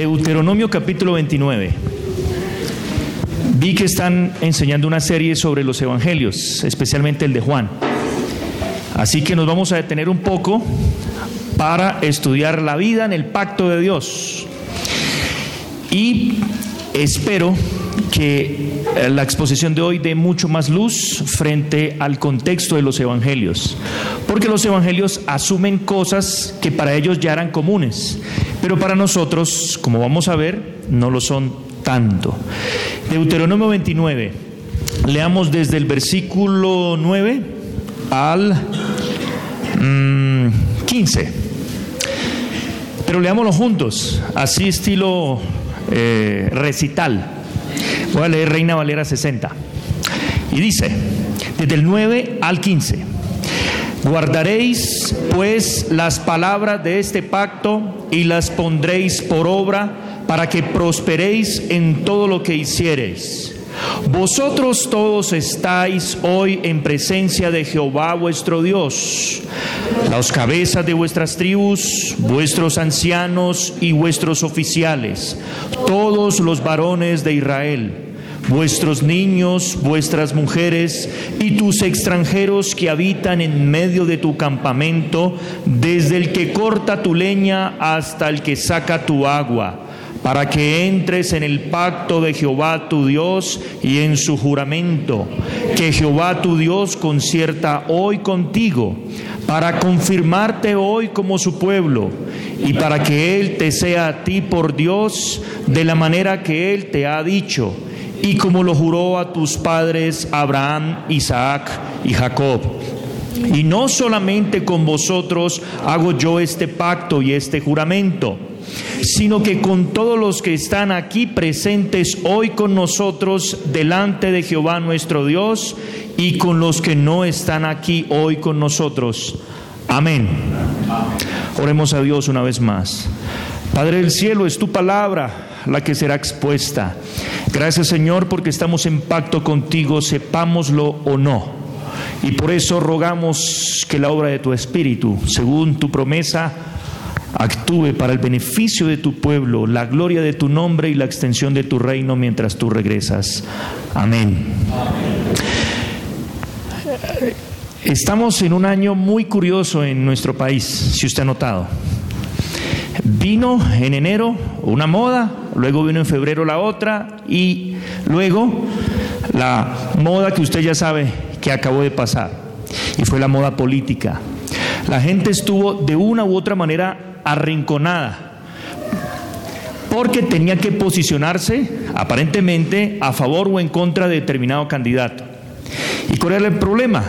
Deuteronomio capítulo 29. Vi que están enseñando una serie sobre los evangelios, especialmente el de Juan. Así que nos vamos a detener un poco para estudiar la vida en el pacto de Dios. Y espero que la exposición de hoy dé mucho más luz frente al contexto de los evangelios, porque los evangelios asumen cosas que para ellos ya eran comunes, pero para nosotros, como vamos a ver, no lo son tanto. Deuteronomio 29, leamos desde el versículo 9 al 15. Mm, pero leámoslo juntos, así estilo eh, recital. Voy a leer Reina Valera 60. Y dice, desde el 9 al 15, guardaréis pues las palabras de este pacto y las pondréis por obra para que prosperéis en todo lo que hiciereis. Vosotros todos estáis hoy en presencia de Jehová vuestro Dios, las cabezas de vuestras tribus, vuestros ancianos y vuestros oficiales, todos los varones de Israel, vuestros niños, vuestras mujeres y tus extranjeros que habitan en medio de tu campamento, desde el que corta tu leña hasta el que saca tu agua para que entres en el pacto de Jehová tu Dios y en su juramento, que Jehová tu Dios concierta hoy contigo, para confirmarte hoy como su pueblo, y para que Él te sea a ti por Dios de la manera que Él te ha dicho, y como lo juró a tus padres Abraham, Isaac y Jacob. Y no solamente con vosotros hago yo este pacto y este juramento, sino que con todos los que están aquí presentes hoy con nosotros delante de Jehová nuestro Dios y con los que no están aquí hoy con nosotros. Amén. Oremos a Dios una vez más. Padre del cielo, es tu palabra la que será expuesta. Gracias Señor porque estamos en pacto contigo, sepámoslo o no. Y por eso rogamos que la obra de tu Espíritu, según tu promesa, actúe para el beneficio de tu pueblo, la gloria de tu nombre y la extensión de tu reino mientras tú regresas. Amén. Estamos en un año muy curioso en nuestro país, si usted ha notado. Vino en enero una moda, luego vino en febrero la otra y luego la moda que usted ya sabe que acabó de pasar y fue la moda política. La gente estuvo de una u otra manera arrinconada porque tenía que posicionarse aparentemente a favor o en contra de determinado candidato. ¿Y cuál era el problema?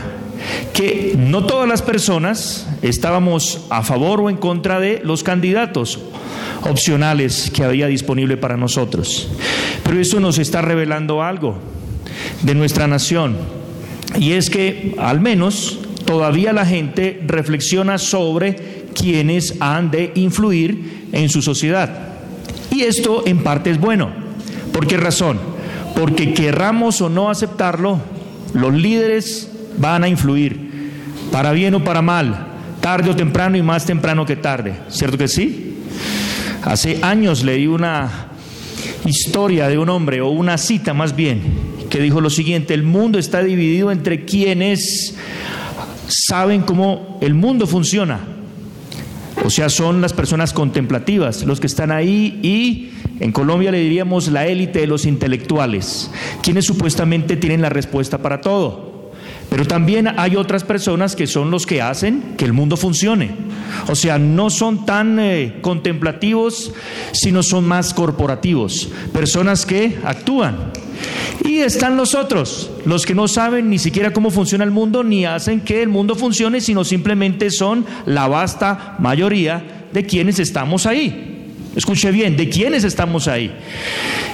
Que no todas las personas estábamos a favor o en contra de los candidatos opcionales que había disponible para nosotros. Pero eso nos está revelando algo de nuestra nación. Y es que al menos todavía la gente reflexiona sobre quienes han de influir en su sociedad. Y esto en parte es bueno. ¿Por qué razón? Porque querramos o no aceptarlo, los líderes van a influir, para bien o para mal, tarde o temprano y más temprano que tarde. ¿Cierto que sí? Hace años leí una historia de un hombre, o una cita más bien, que dijo lo siguiente, el mundo está dividido entre quienes saben cómo el mundo funciona o sea, son las personas contemplativas, los que están ahí y en Colombia le diríamos la élite de los intelectuales, quienes supuestamente tienen la respuesta para todo. Pero también hay otras personas que son los que hacen que el mundo funcione. O sea, no son tan eh, contemplativos, sino son más corporativos. Personas que actúan. Y están los otros, los que no saben ni siquiera cómo funciona el mundo, ni hacen que el mundo funcione, sino simplemente son la vasta mayoría de quienes estamos ahí. Escuche bien, ¿de quiénes estamos ahí?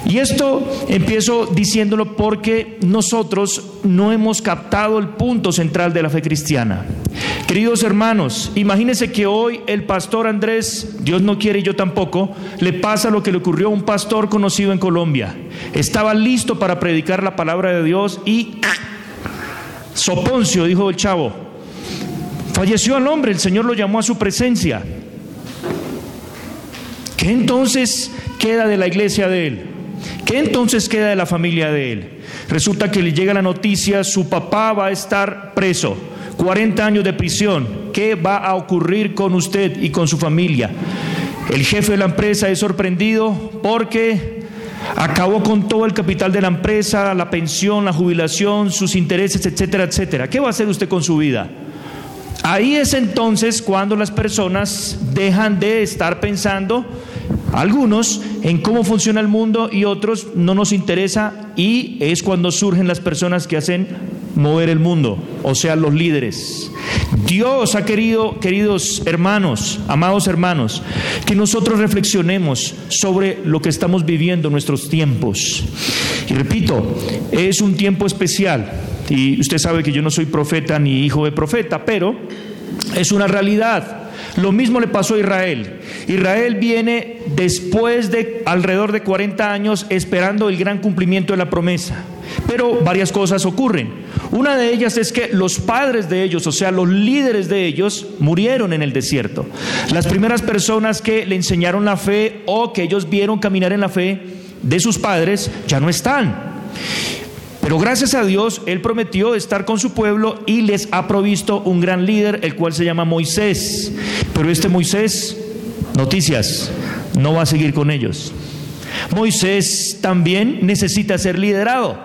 Y esto empiezo diciéndolo porque nosotros no hemos captado el punto central de la fe cristiana. Queridos hermanos, imagínense que hoy el pastor Andrés, Dios no quiere y yo tampoco, le pasa lo que le ocurrió a un pastor conocido en Colombia. Estaba listo para predicar la palabra de Dios y Soponcio, dijo el chavo, falleció el hombre, el Señor lo llamó a su presencia entonces, queda de la iglesia de él? ¿Qué entonces queda de la familia de él? Resulta que le llega la noticia, su papá va a estar preso, 40 años de prisión. ¿Qué va a ocurrir con usted y con su familia? El jefe de la empresa es sorprendido porque acabó con todo el capital de la empresa, la pensión, la jubilación, sus intereses, etcétera, etcétera. ¿Qué va a hacer usted con su vida? Ahí es entonces cuando las personas dejan de estar pensando, algunos, en cómo funciona el mundo y otros no nos interesa y es cuando surgen las personas que hacen mover el mundo, o sea, los líderes. Dios ha querido, queridos hermanos, amados hermanos, que nosotros reflexionemos sobre lo que estamos viviendo en nuestros tiempos. Y repito, es un tiempo especial. Y usted sabe que yo no soy profeta ni hijo de profeta, pero es una realidad. Lo mismo le pasó a Israel. Israel viene después de alrededor de 40 años esperando el gran cumplimiento de la promesa. Pero varias cosas ocurren. Una de ellas es que los padres de ellos, o sea, los líderes de ellos, murieron en el desierto. Las primeras personas que le enseñaron la fe o que ellos vieron caminar en la fe de sus padres ya no están. Pero gracias a Dios, Él prometió estar con su pueblo y les ha provisto un gran líder, el cual se llama Moisés. Pero este Moisés, noticias, no va a seguir con ellos. Moisés también necesita ser liderado.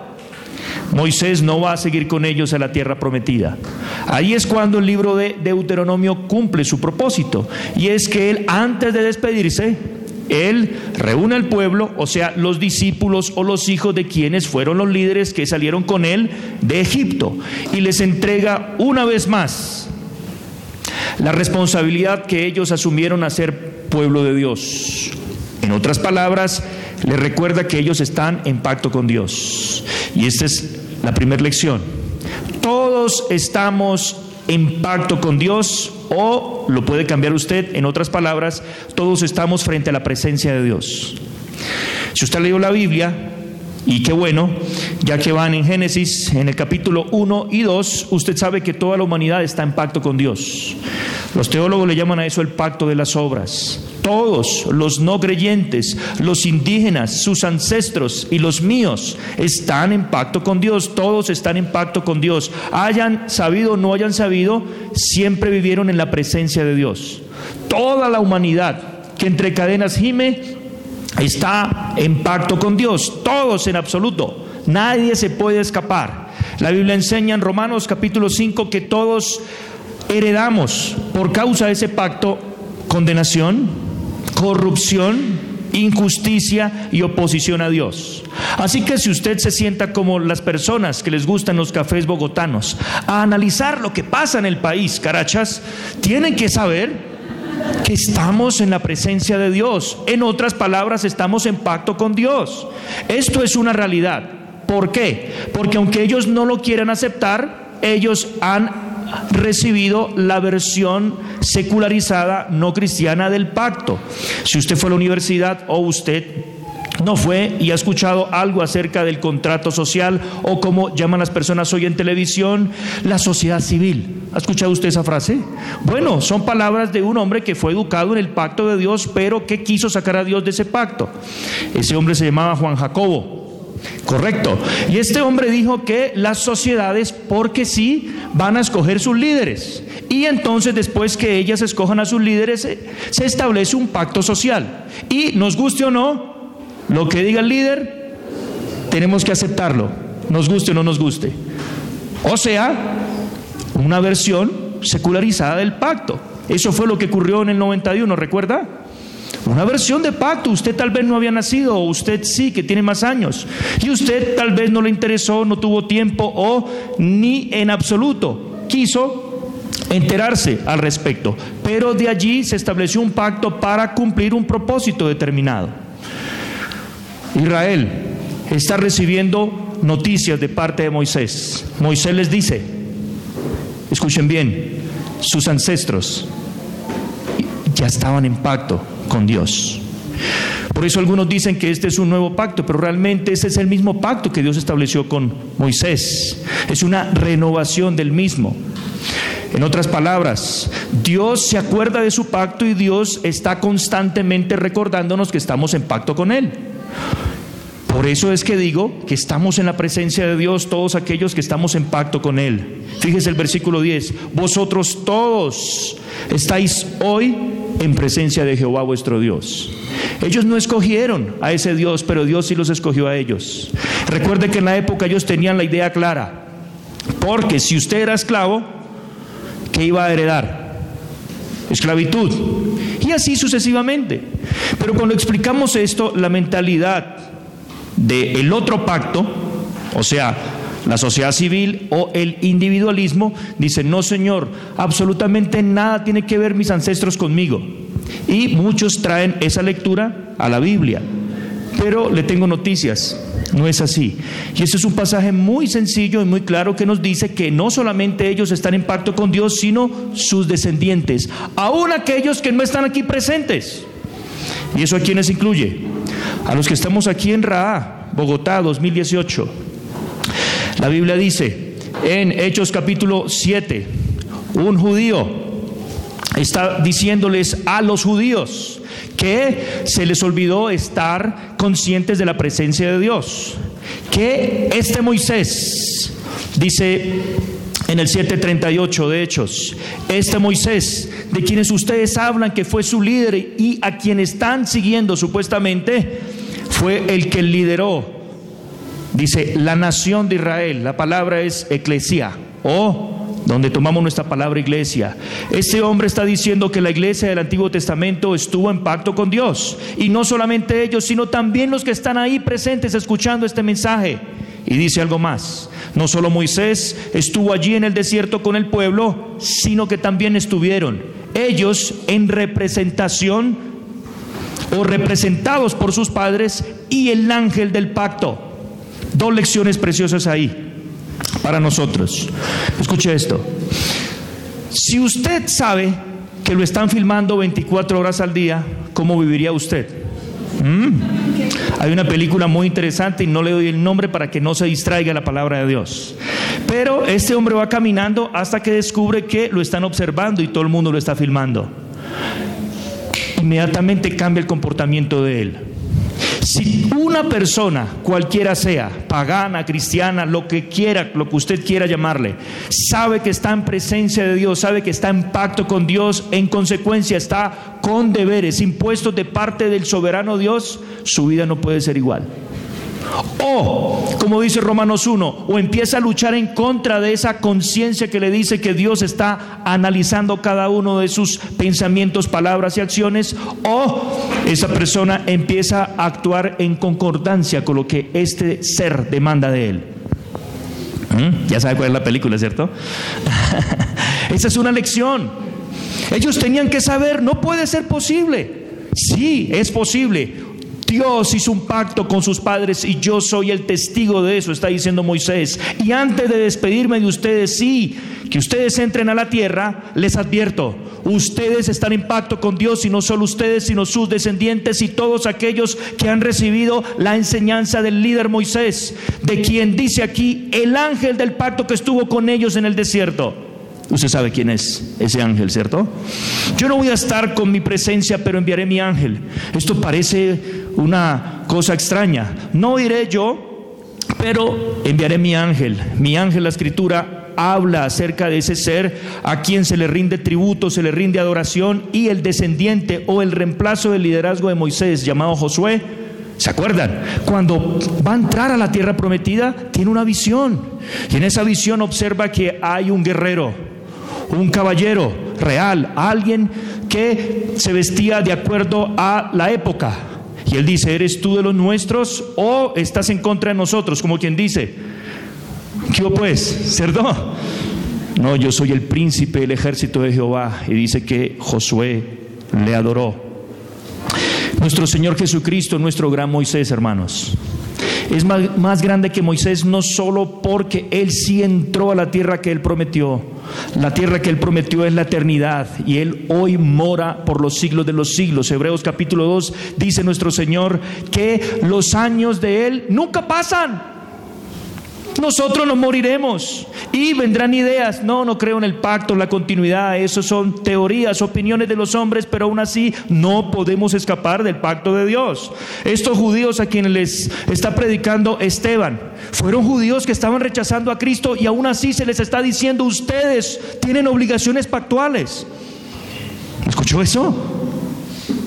Moisés no va a seguir con ellos a la tierra prometida. Ahí es cuando el libro de Deuteronomio cumple su propósito. Y es que él, antes de despedirse, él reúne al pueblo, o sea, los discípulos o los hijos de quienes fueron los líderes que salieron con él de Egipto, y les entrega una vez más la responsabilidad que ellos asumieron a ser pueblo de Dios. En otras palabras, les recuerda que ellos están en pacto con Dios. Y esta es la primera lección. Todos estamos en pacto con Dios o lo puede cambiar usted, en otras palabras, todos estamos frente a la presencia de Dios. Si usted leyó la Biblia, y qué bueno, ya que van en Génesis, en el capítulo 1 y 2, usted sabe que toda la humanidad está en pacto con Dios. Los teólogos le llaman a eso el pacto de las obras. Todos los no creyentes, los indígenas, sus ancestros y los míos están en pacto con Dios. Todos están en pacto con Dios. Hayan sabido o no hayan sabido, siempre vivieron en la presencia de Dios. Toda la humanidad que entre cadenas gime, está en pacto con Dios, todos en absoluto. Nadie se puede escapar. La Biblia enseña en Romanos capítulo 5 que todos heredamos por causa de ese pacto condenación, corrupción, injusticia y oposición a Dios. Así que si usted se sienta como las personas que les gustan los cafés bogotanos, a analizar lo que pasa en el país, carachas, tienen que saber que estamos en la presencia de Dios. En otras palabras, estamos en pacto con Dios. Esto es una realidad. ¿Por qué? Porque aunque ellos no lo quieran aceptar, ellos han recibido la versión secularizada no cristiana del pacto. Si usted fue a la universidad o usted no fue y ha escuchado algo acerca del contrato social o como llaman las personas hoy en televisión, la sociedad civil. ¿Ha escuchado usted esa frase? Bueno, son palabras de un hombre que fue educado en el pacto de Dios, pero que quiso sacar a Dios de ese pacto. Ese hombre se llamaba Juan Jacobo. Correcto. Y este hombre dijo que las sociedades, porque sí, van a escoger sus líderes. Y entonces después que ellas escojan a sus líderes, se establece un pacto social. Y nos guste o no, lo que diga el líder, tenemos que aceptarlo, nos guste o no nos guste. O sea, una versión secularizada del pacto. Eso fue lo que ocurrió en el 91, ¿recuerda? Una versión de pacto. Usted tal vez no había nacido, o usted sí, que tiene más años. Y usted tal vez no le interesó, no tuvo tiempo, o ni en absoluto quiso enterarse al respecto. Pero de allí se estableció un pacto para cumplir un propósito determinado. Israel está recibiendo noticias de parte de Moisés. Moisés les dice, escuchen bien, sus ancestros ya estaban en pacto con Dios. Por eso algunos dicen que este es un nuevo pacto, pero realmente ese es el mismo pacto que Dios estableció con Moisés. Es una renovación del mismo. En otras palabras, Dios se acuerda de su pacto y Dios está constantemente recordándonos que estamos en pacto con Él. Por eso es que digo que estamos en la presencia de Dios todos aquellos que estamos en pacto con Él. Fíjese el versículo 10, vosotros todos estáis hoy en presencia de Jehová vuestro Dios. Ellos no escogieron a ese Dios, pero Dios sí los escogió a ellos. Recuerde que en la época ellos tenían la idea clara, porque si usted era esclavo, ¿qué iba a heredar? Esclavitud. Y así sucesivamente. Pero cuando explicamos esto, la mentalidad del otro pacto, o sea, la sociedad civil o el individualismo, dice, no señor, absolutamente nada tiene que ver mis ancestros conmigo. Y muchos traen esa lectura a la Biblia. Pero le tengo noticias, no es así. Y ese es un pasaje muy sencillo y muy claro que nos dice que no solamente ellos están en pacto con Dios, sino sus descendientes, aún aquellos que no están aquí presentes. ¿Y eso a quiénes incluye? A los que estamos aquí en Raá, Bogotá, 2018. La Biblia dice en Hechos capítulo 7, un judío está diciéndoles a los judíos que se les olvidó estar conscientes de la presencia de Dios, que este Moisés, dice en el 738 de Hechos, este Moisés, de quienes ustedes hablan que fue su líder y a quien están siguiendo supuestamente, fue el que lideró Dice, la nación de Israel, la palabra es eclesia, o donde tomamos nuestra palabra iglesia. Este hombre está diciendo que la iglesia del Antiguo Testamento estuvo en pacto con Dios. Y no solamente ellos, sino también los que están ahí presentes escuchando este mensaje. Y dice algo más, no solo Moisés estuvo allí en el desierto con el pueblo, sino que también estuvieron ellos en representación o representados por sus padres y el ángel del pacto. Dos lecciones preciosas ahí para nosotros. Escuche esto. Si usted sabe que lo están filmando 24 horas al día, ¿cómo viviría usted? ¿Mm? Hay una película muy interesante y no le doy el nombre para que no se distraiga la palabra de Dios. Pero este hombre va caminando hasta que descubre que lo están observando y todo el mundo lo está filmando. Inmediatamente cambia el comportamiento de él. Si una persona, cualquiera sea, pagana, cristiana, lo que quiera, lo que usted quiera llamarle, sabe que está en presencia de Dios, sabe que está en pacto con Dios, en consecuencia está con deberes impuestos de parte del soberano Dios, su vida no puede ser igual. O, como dice Romanos 1, o empieza a luchar en contra de esa conciencia que le dice que Dios está analizando cada uno de sus pensamientos, palabras y acciones, o esa persona empieza a actuar en concordancia con lo que este ser demanda de él. ¿Mm? Ya sabe cuál es la película, ¿cierto? esa es una lección. Ellos tenían que saber, no puede ser posible. Sí, es posible. Dios hizo un pacto con sus padres y yo soy el testigo de eso, está diciendo Moisés. Y antes de despedirme de ustedes, sí, que ustedes entren a la tierra, les advierto, ustedes están en pacto con Dios y no solo ustedes, sino sus descendientes y todos aquellos que han recibido la enseñanza del líder Moisés, de quien dice aquí el ángel del pacto que estuvo con ellos en el desierto. Usted sabe quién es ese ángel, ¿cierto? Yo no voy a estar con mi presencia, pero enviaré mi ángel. Esto parece una cosa extraña. No iré yo, pero enviaré mi ángel. Mi ángel, la escritura, habla acerca de ese ser a quien se le rinde tributo, se le rinde adoración y el descendiente o el reemplazo del liderazgo de Moisés llamado Josué. ¿Se acuerdan? Cuando va a entrar a la tierra prometida, tiene una visión. Y en esa visión observa que hay un guerrero, un caballero real, alguien que se vestía de acuerdo a la época. Y él dice, ¿eres tú de los nuestros o estás en contra de nosotros? Como quien dice, ¿qué pues, cerdo? No, yo soy el príncipe del ejército de Jehová. Y dice que Josué le adoró. Nuestro Señor Jesucristo, nuestro gran Moisés, hermanos. Es más, más, grande que Moisés no solo porque Él sí entró a la tierra que Él prometió. La tierra que Él prometió es la eternidad y Él hoy mora por los siglos de los siglos. Hebreos capítulo 2 dice nuestro Señor que los años de Él nunca pasan. Nosotros nos moriremos y vendrán ideas. No, no creo en el pacto, la continuidad. Eso son teorías, opiniones de los hombres, pero aún así no podemos escapar del pacto de Dios. Estos judíos a quienes les está predicando Esteban fueron judíos que estaban rechazando a Cristo y aún así se les está diciendo, ustedes tienen obligaciones pactuales. ¿Escuchó eso?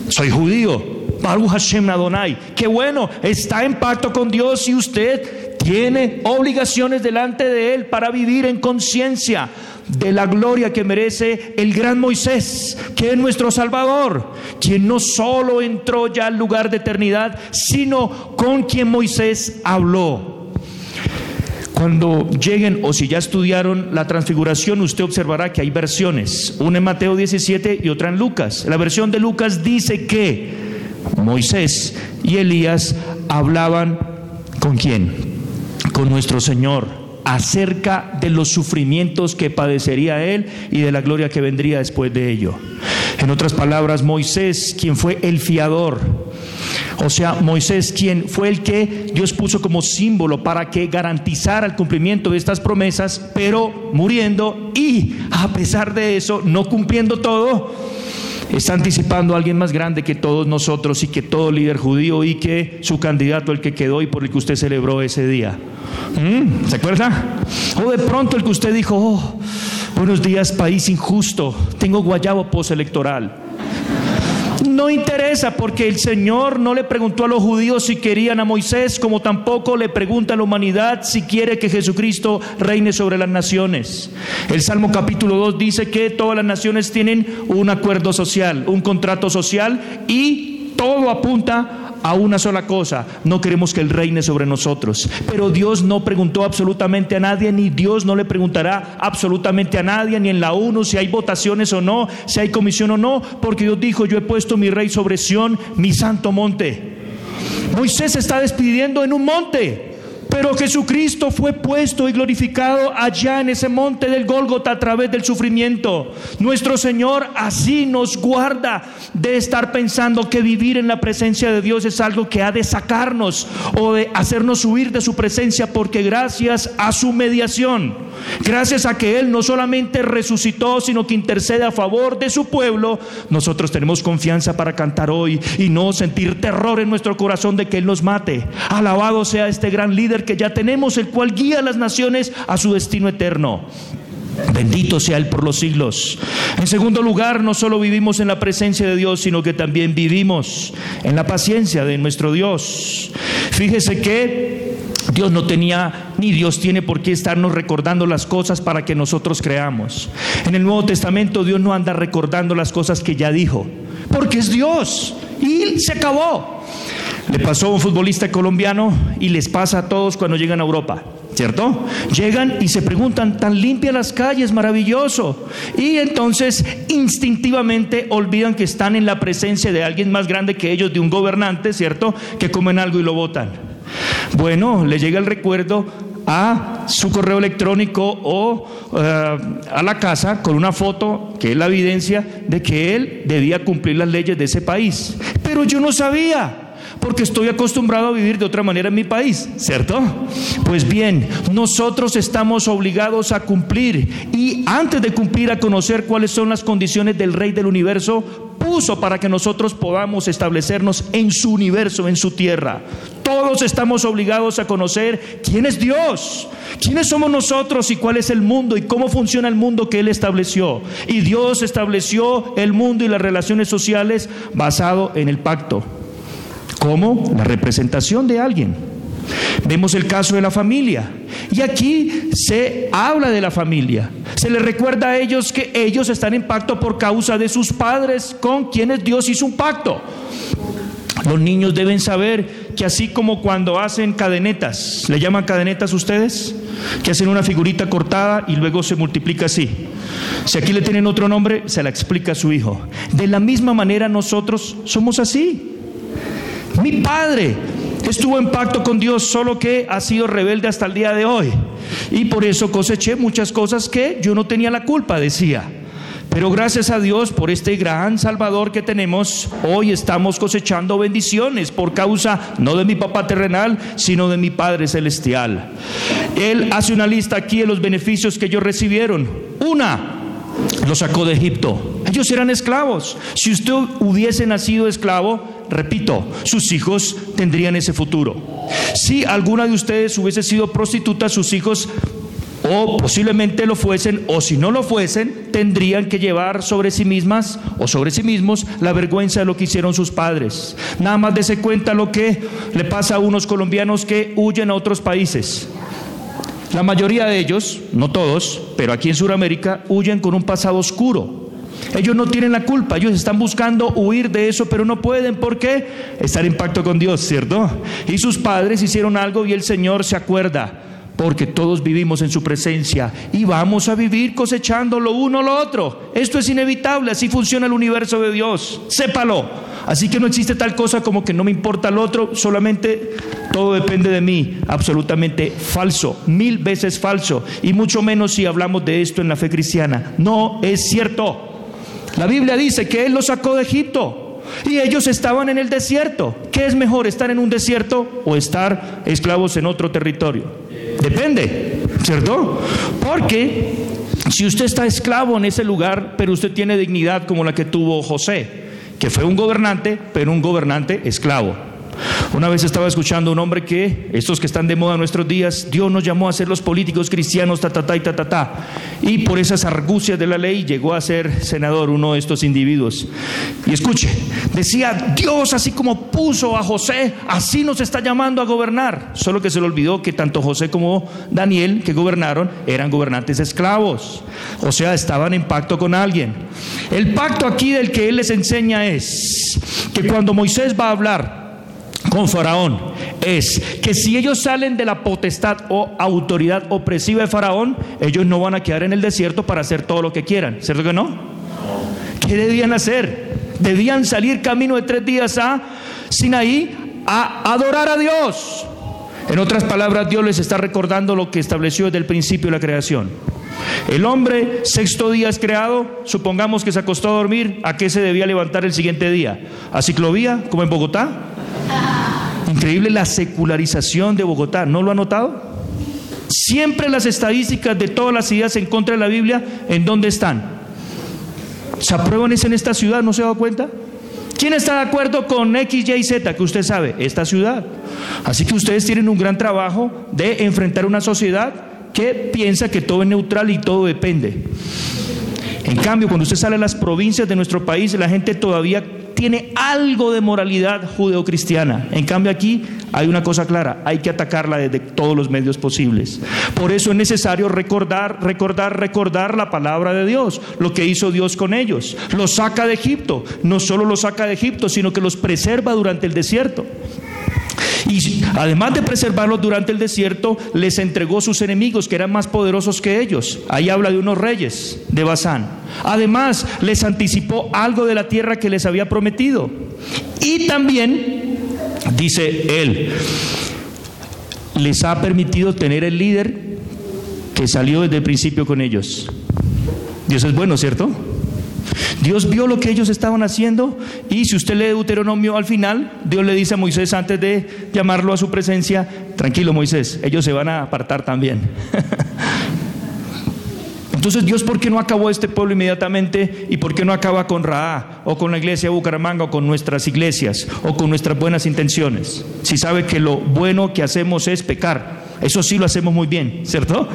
Soy judío. Baruch Hashem Adonai. Qué bueno, está en pacto con Dios y usted tiene obligaciones delante de Él para vivir en conciencia de la gloria que merece el gran Moisés, que es nuestro Salvador, quien no solo entró ya al lugar de eternidad, sino con quien Moisés habló. Cuando lleguen o si ya estudiaron la transfiguración, usted observará que hay versiones, una en Mateo 17 y otra en Lucas. La versión de Lucas dice que Moisés y Elías hablaban con quién? Con nuestro Señor acerca de los sufrimientos que padecería él y de la gloria que vendría después de ello. En otras palabras, Moisés, quien fue el fiador, o sea, Moisés, quien fue el que Dios puso como símbolo para que garantizara el cumplimiento de estas promesas, pero muriendo y a pesar de eso, no cumpliendo todo, está anticipando a alguien más grande que todos nosotros y que todo líder judío y que su candidato, el que quedó y por el que usted celebró ese día. ¿Mm? ¿Se acuerda? O de pronto el que usted dijo, oh, buenos días país injusto, tengo guayabo postelectoral. No interesa porque el Señor no le preguntó a los judíos si querían a Moisés, como tampoco le pregunta a la humanidad si quiere que Jesucristo reine sobre las naciones. El Salmo capítulo 2 dice que todas las naciones tienen un acuerdo social, un contrato social y todo apunta a una sola cosa, no queremos que Él reine sobre nosotros. Pero Dios no preguntó absolutamente a nadie, ni Dios no le preguntará absolutamente a nadie, ni en la ONU si hay votaciones o no, si hay comisión o no, porque Dios dijo, yo he puesto mi rey sobre Sión, mi santo monte. Moisés se está despidiendo en un monte. Pero Jesucristo fue puesto y glorificado allá en ese monte del Gólgota a través del sufrimiento. Nuestro Señor así nos guarda de estar pensando que vivir en la presencia de Dios es algo que ha de sacarnos o de hacernos huir de su presencia, porque gracias a su mediación, gracias a que Él no solamente resucitó, sino que intercede a favor de su pueblo, nosotros tenemos confianza para cantar hoy y no sentir terror en nuestro corazón de que Él nos mate. Alabado sea este gran líder que ya tenemos, el cual guía a las naciones a su destino eterno. Bendito sea Él por los siglos. En segundo lugar, no solo vivimos en la presencia de Dios, sino que también vivimos en la paciencia de nuestro Dios. Fíjese que Dios no tenía, ni Dios tiene por qué estarnos recordando las cosas para que nosotros creamos. En el Nuevo Testamento Dios no anda recordando las cosas que ya dijo, porque es Dios y se acabó. Le pasó a un futbolista colombiano y les pasa a todos cuando llegan a Europa. ¿Cierto? Llegan y se preguntan, tan limpias las calles, maravilloso. Y entonces instintivamente olvidan que están en la presencia de alguien más grande que ellos, de un gobernante, ¿cierto? Que comen algo y lo botan. Bueno, le llega el recuerdo a su correo electrónico o eh, a la casa con una foto que es la evidencia de que él debía cumplir las leyes de ese país. Pero yo no sabía porque estoy acostumbrado a vivir de otra manera en mi país, ¿cierto? Pues bien, nosotros estamos obligados a cumplir y antes de cumplir a conocer cuáles son las condiciones del Rey del universo, puso para que nosotros podamos establecernos en su universo, en su tierra. Todos estamos obligados a conocer quién es Dios, quiénes somos nosotros y cuál es el mundo y cómo funciona el mundo que Él estableció. Y Dios estableció el mundo y las relaciones sociales basado en el pacto como la representación de alguien. Vemos el caso de la familia. Y aquí se habla de la familia. Se les recuerda a ellos que ellos están en pacto por causa de sus padres con quienes Dios hizo un pacto. Los niños deben saber que así como cuando hacen cadenetas, ¿le llaman cadenetas ustedes? Que hacen una figurita cortada y luego se multiplica así. Si aquí le tienen otro nombre, se la explica a su hijo. De la misma manera nosotros somos así. Mi padre estuvo en pacto con Dios, solo que ha sido rebelde hasta el día de hoy. Y por eso coseché muchas cosas que yo no tenía la culpa, decía. Pero gracias a Dios por este gran Salvador que tenemos, hoy estamos cosechando bendiciones por causa no de mi papá terrenal, sino de mi Padre celestial. Él hace una lista aquí de los beneficios que ellos recibieron. Una, lo sacó de Egipto. Ellos eran esclavos. Si usted hubiese nacido esclavo, repito, sus hijos tendrían ese futuro. Si alguna de ustedes hubiese sido prostituta, sus hijos o posiblemente lo fuesen, o si no lo fuesen, tendrían que llevar sobre sí mismas o sobre sí mismos la vergüenza de lo que hicieron sus padres. Nada más dése cuenta lo que le pasa a unos colombianos que huyen a otros países. La mayoría de ellos, no todos, pero aquí en Sudamérica, huyen con un pasado oscuro. Ellos no tienen la culpa, ellos están buscando huir de eso, pero no pueden. ¿Por qué? Estar en pacto con Dios, ¿cierto? Y sus padres hicieron algo y el Señor se acuerda porque todos vivimos en su presencia y vamos a vivir cosechando lo uno o lo otro. Esto es inevitable, así funciona el universo de Dios, sépalo. Así que no existe tal cosa como que no me importa el otro, solamente todo depende de mí, absolutamente falso, mil veces falso, y mucho menos si hablamos de esto en la fe cristiana. No es cierto. La Biblia dice que Él los sacó de Egipto. Y ellos estaban en el desierto. ¿Qué es mejor, estar en un desierto o estar esclavos en otro territorio? Depende, ¿cierto? Porque si usted está esclavo en ese lugar, pero usted tiene dignidad como la que tuvo José, que fue un gobernante, pero un gobernante esclavo. Una vez estaba escuchando a un hombre que, estos que están de moda en nuestros días, Dios nos llamó a ser los políticos cristianos, ta, ta, y ta. Y por esas argucias de la ley llegó a ser senador uno de estos individuos. Y escuche, decía, Dios así como puso a José, así nos está llamando a gobernar. Solo que se le olvidó que tanto José como Daniel, que gobernaron, eran gobernantes esclavos. O sea, estaban en pacto con alguien. El pacto aquí del que él les enseña es que cuando Moisés va a hablar, con Faraón es que si ellos salen de la potestad o autoridad opresiva de Faraón, ellos no van a quedar en el desierto para hacer todo lo que quieran, ¿cierto que no? ¿Qué debían hacer? Debían salir camino de tres días a Sinaí a adorar a Dios. En otras palabras, Dios les está recordando lo que estableció desde el principio de la creación. El hombre, sexto día es creado, supongamos que se acostó a dormir, ¿a qué se debía levantar el siguiente día? ¿A ciclovía, como en Bogotá? Increíble la secularización de Bogotá, ¿no lo ha notado? Siempre las estadísticas de todas las ideas en contra de la Biblia, ¿en dónde están? ¿Se aprueban eso en esta ciudad? ¿No se ha dado cuenta? ¿Quién está de acuerdo con X, Y, Z? Que usted sabe, esta ciudad. Así que ustedes tienen un gran trabajo de enfrentar una sociedad que piensa que todo es neutral y todo depende. En cambio, cuando usted sale a las provincias de nuestro país, la gente todavía tiene algo de moralidad judeocristiana. En cambio aquí hay una cosa clara, hay que atacarla desde todos los medios posibles. Por eso es necesario recordar, recordar, recordar la palabra de Dios, lo que hizo Dios con ellos. Los saca de Egipto, no solo los saca de Egipto, sino que los preserva durante el desierto. Además de preservarlos durante el desierto, les entregó sus enemigos que eran más poderosos que ellos. Ahí habla de unos reyes de Basán. Además, les anticipó algo de la tierra que les había prometido. Y también, dice él, les ha permitido tener el líder que salió desde el principio con ellos. Dios es bueno, ¿cierto? Dios vio lo que ellos estaban haciendo y si usted lee Deuteronomio al final, Dios le dice a Moisés antes de llamarlo a su presencia, tranquilo Moisés, ellos se van a apartar también. Entonces Dios, ¿por qué no acabó este pueblo inmediatamente? ¿Y por qué no acaba con Raá o con la iglesia de Bucaramanga o con nuestras iglesias o con nuestras buenas intenciones? Si sabe que lo bueno que hacemos es pecar, eso sí lo hacemos muy bien, ¿cierto?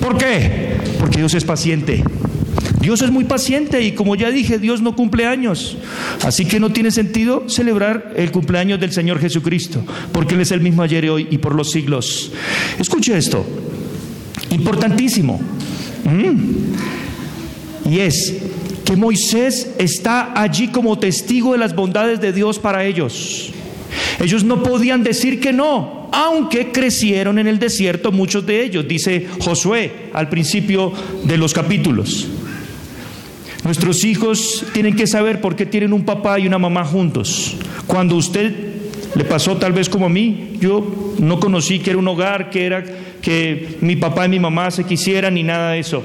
¿Por qué? Porque Dios es paciente. Dios es muy paciente y como ya dije, Dios no cumple años. Así que no tiene sentido celebrar el cumpleaños del Señor Jesucristo, porque Él es el mismo ayer y hoy y por los siglos. Escuche esto, importantísimo. Mm. Y es que Moisés está allí como testigo de las bondades de Dios para ellos. Ellos no podían decir que no, aunque crecieron en el desierto muchos de ellos, dice Josué al principio de los capítulos. Nuestros hijos tienen que saber por qué tienen un papá y una mamá juntos. Cuando usted le pasó tal vez como a mí, yo no conocí que era un hogar, que era que mi papá y mi mamá se quisieran ni nada de eso.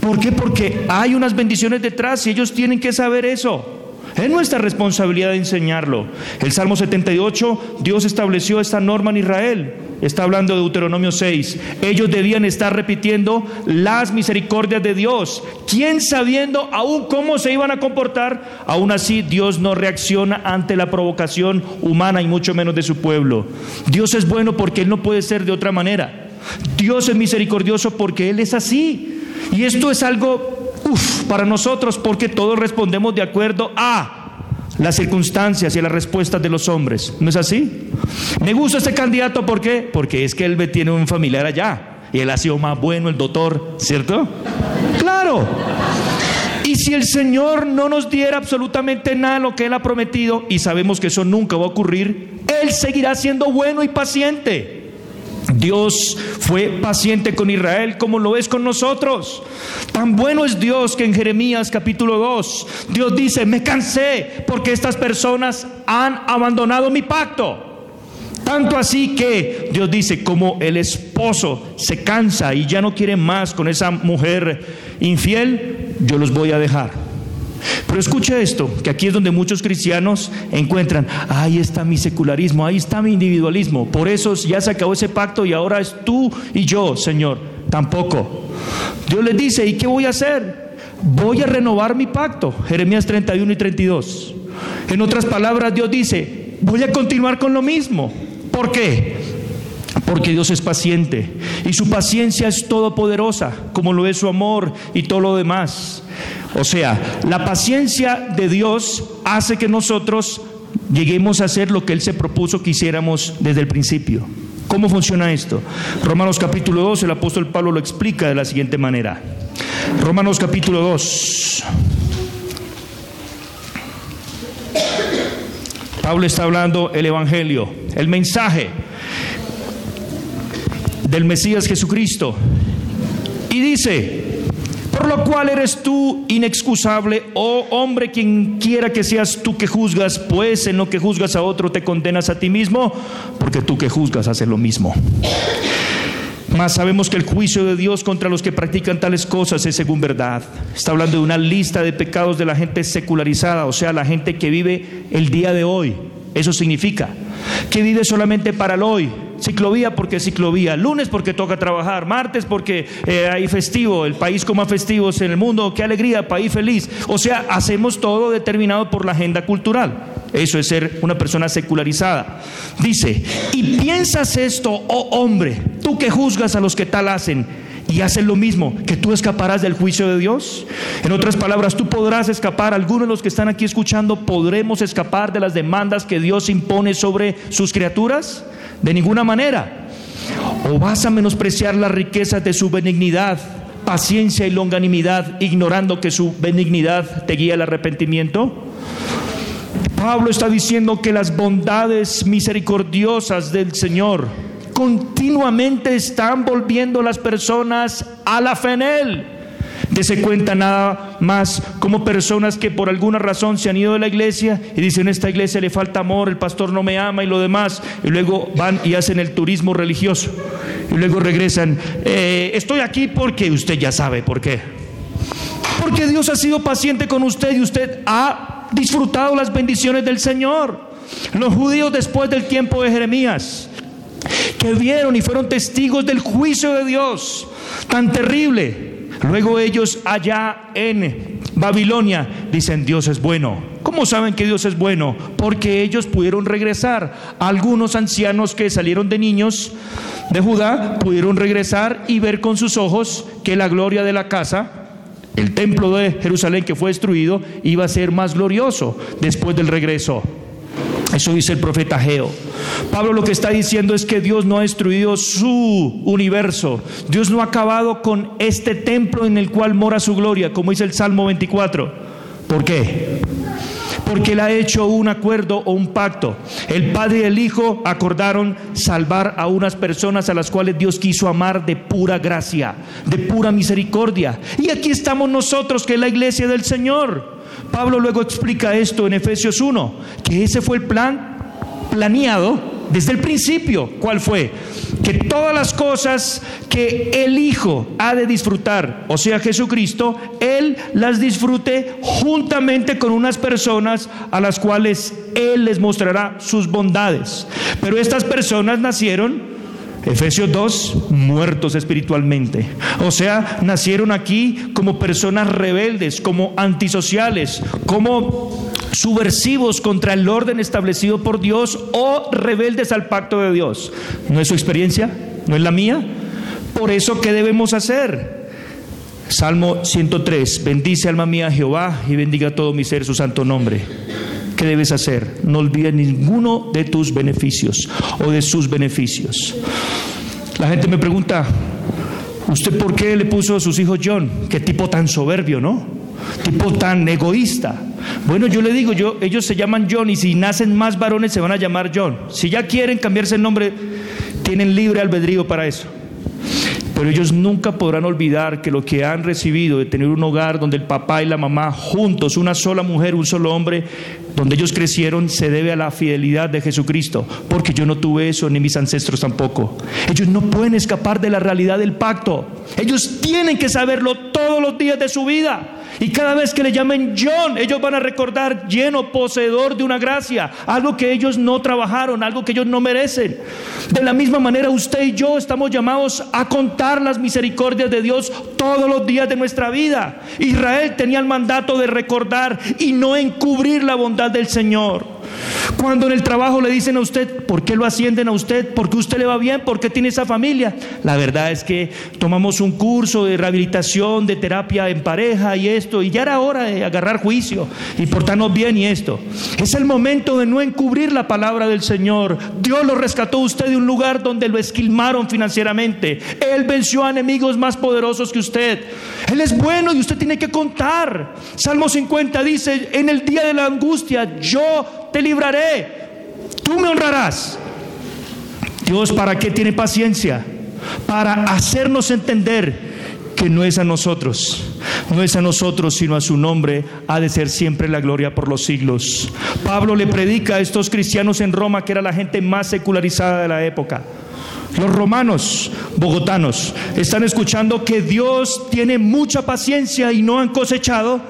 ¿Por qué? Porque hay unas bendiciones detrás y ellos tienen que saber eso. Es nuestra responsabilidad enseñarlo. El Salmo 78, Dios estableció esta norma en Israel. Está hablando de Deuteronomio 6. Ellos debían estar repitiendo las misericordias de Dios. ¿Quién sabiendo aún cómo se iban a comportar? Aún así Dios no reacciona ante la provocación humana y mucho menos de su pueblo. Dios es bueno porque Él no puede ser de otra manera. Dios es misericordioso porque Él es así. Y esto es algo para nosotros porque todos respondemos de acuerdo a las circunstancias y las respuestas de los hombres. ¿No es así? Me gusta este candidato, ¿por qué? Porque es que él tiene un familiar allá y él ha sido más bueno, el doctor, ¿cierto? Claro. Y si el Señor no nos diera absolutamente nada lo que Él ha prometido, y sabemos que eso nunca va a ocurrir, Él seguirá siendo bueno y paciente. Dios fue paciente con Israel como lo es con nosotros. Tan bueno es Dios que en Jeremías capítulo 2 Dios dice, me cansé porque estas personas han abandonado mi pacto. Tanto así que Dios dice, como el esposo se cansa y ya no quiere más con esa mujer infiel, yo los voy a dejar. Pero escuche esto, que aquí es donde muchos cristianos encuentran, ahí está mi secularismo, ahí está mi individualismo, por eso ya se acabó ese pacto y ahora es tú y yo, Señor. Tampoco. Dios les dice, ¿y qué voy a hacer? Voy a renovar mi pacto. Jeremías 31 y 32. En otras palabras, Dios dice, voy a continuar con lo mismo. ¿Por qué? Porque Dios es paciente y su paciencia es todopoderosa, como lo es su amor y todo lo demás. O sea, la paciencia de Dios hace que nosotros lleguemos a hacer lo que Él se propuso que hiciéramos desde el principio. ¿Cómo funciona esto? Romanos capítulo 2, el apóstol Pablo lo explica de la siguiente manera. Romanos capítulo 2. Pablo está hablando el Evangelio, el mensaje del Mesías Jesucristo. Y dice, por lo cual eres tú inexcusable, oh hombre, quien quiera que seas tú que juzgas, pues en lo que juzgas a otro te condenas a ti mismo, porque tú que juzgas haces lo mismo. Mas sabemos que el juicio de Dios contra los que practican tales cosas es según verdad. Está hablando de una lista de pecados de la gente secularizada, o sea, la gente que vive el día de hoy. Eso significa que vive solamente para el hoy, Ciclovía porque ciclovía, lunes porque toca trabajar, martes porque eh, hay festivo, el país como festivos en el mundo, qué alegría, país feliz. O sea, hacemos todo determinado por la agenda cultural. Eso es ser una persona secularizada. Dice, y piensas esto, oh hombre, tú que juzgas a los que tal hacen y hacen lo mismo, que tú escaparás del juicio de Dios. En otras palabras, tú podrás escapar, algunos de los que están aquí escuchando, podremos escapar de las demandas que Dios impone sobre sus criaturas. De ninguna manera. O vas a menospreciar las riquezas de su benignidad, paciencia y longanimidad, ignorando que su benignidad te guía al arrepentimiento. Pablo está diciendo que las bondades misericordiosas del Señor continuamente están volviendo las personas a la fe en Él. Dese cuenta nada más como personas que por alguna razón se han ido de la iglesia y dicen, esta iglesia le falta amor, el pastor no me ama y lo demás, y luego van y hacen el turismo religioso y luego regresan, eh, estoy aquí porque usted ya sabe por qué. Porque Dios ha sido paciente con usted y usted ha disfrutado las bendiciones del Señor. Los judíos después del tiempo de Jeremías, que vieron y fueron testigos del juicio de Dios tan terrible, Luego ellos allá en Babilonia dicen Dios es bueno. ¿Cómo saben que Dios es bueno? Porque ellos pudieron regresar. Algunos ancianos que salieron de niños de Judá pudieron regresar y ver con sus ojos que la gloria de la casa, el templo de Jerusalén que fue destruido, iba a ser más glorioso después del regreso. Eso dice el profeta Geo. Pablo lo que está diciendo es que Dios no ha destruido su universo. Dios no ha acabado con este templo en el cual mora su gloria, como dice el Salmo 24. ¿Por qué? Porque él ha hecho un acuerdo o un pacto. El Padre y el Hijo acordaron salvar a unas personas a las cuales Dios quiso amar de pura gracia, de pura misericordia. Y aquí estamos nosotros, que es la iglesia del Señor. Pablo luego explica esto en Efesios 1, que ese fue el plan planeado desde el principio. ¿Cuál fue? Que todas las cosas que el Hijo ha de disfrutar, o sea Jesucristo, Él las disfrute juntamente con unas personas a las cuales Él les mostrará sus bondades. Pero estas personas nacieron Efesios 2, muertos espiritualmente. O sea, nacieron aquí como personas rebeldes, como antisociales, como subversivos contra el orden establecido por Dios o rebeldes al pacto de Dios. ¿No es su experiencia? ¿No es la mía? Por eso, ¿qué debemos hacer? Salmo 103, bendice alma mía Jehová y bendiga todo mi ser su santo nombre. ¿Qué debes hacer? No olvides ninguno de tus beneficios o de sus beneficios. La gente me pregunta, ¿usted por qué le puso a sus hijos John? Qué tipo tan soberbio, ¿no? Tipo tan egoísta. Bueno, yo le digo, ellos se llaman John y si nacen más varones se van a llamar John. Si ya quieren cambiarse el nombre, tienen libre albedrío para eso. Pero ellos nunca podrán olvidar que lo que han recibido de tener un hogar donde el papá y la mamá juntos, una sola mujer, un solo hombre, donde ellos crecieron, se debe a la fidelidad de Jesucristo. Porque yo no tuve eso, ni mis ancestros tampoco. Ellos no pueden escapar de la realidad del pacto. Ellos tienen que saberlo todos los días de su vida. Y cada vez que le llamen John, ellos van a recordar lleno, poseedor de una gracia, algo que ellos no trabajaron, algo que ellos no merecen. De la misma manera, usted y yo estamos llamados a contar las misericordias de Dios todos los días de nuestra vida. Israel tenía el mandato de recordar y no encubrir la bondad del Señor. Cuando en el trabajo le dicen a usted, ¿por qué lo ascienden a usted? ¿Por qué usted le va bien? ¿Por qué tiene esa familia? La verdad es que tomamos un curso de rehabilitación, de terapia en pareja y esto, y ya era hora de agarrar juicio y portarnos bien y esto. Es el momento de no encubrir la palabra del Señor. Dios lo rescató a usted de un lugar donde lo esquilmaron financieramente. Él venció a enemigos más poderosos que usted. Él es bueno y usted tiene que contar. Salmo 50 dice, en el día de la angustia yo te libraré, tú me honrarás. Dios, ¿para qué tiene paciencia? Para hacernos entender que no es a nosotros, no es a nosotros, sino a su nombre, ha de ser siempre la gloria por los siglos. Pablo le predica a estos cristianos en Roma, que era la gente más secularizada de la época. Los romanos bogotanos están escuchando que Dios tiene mucha paciencia y no han cosechado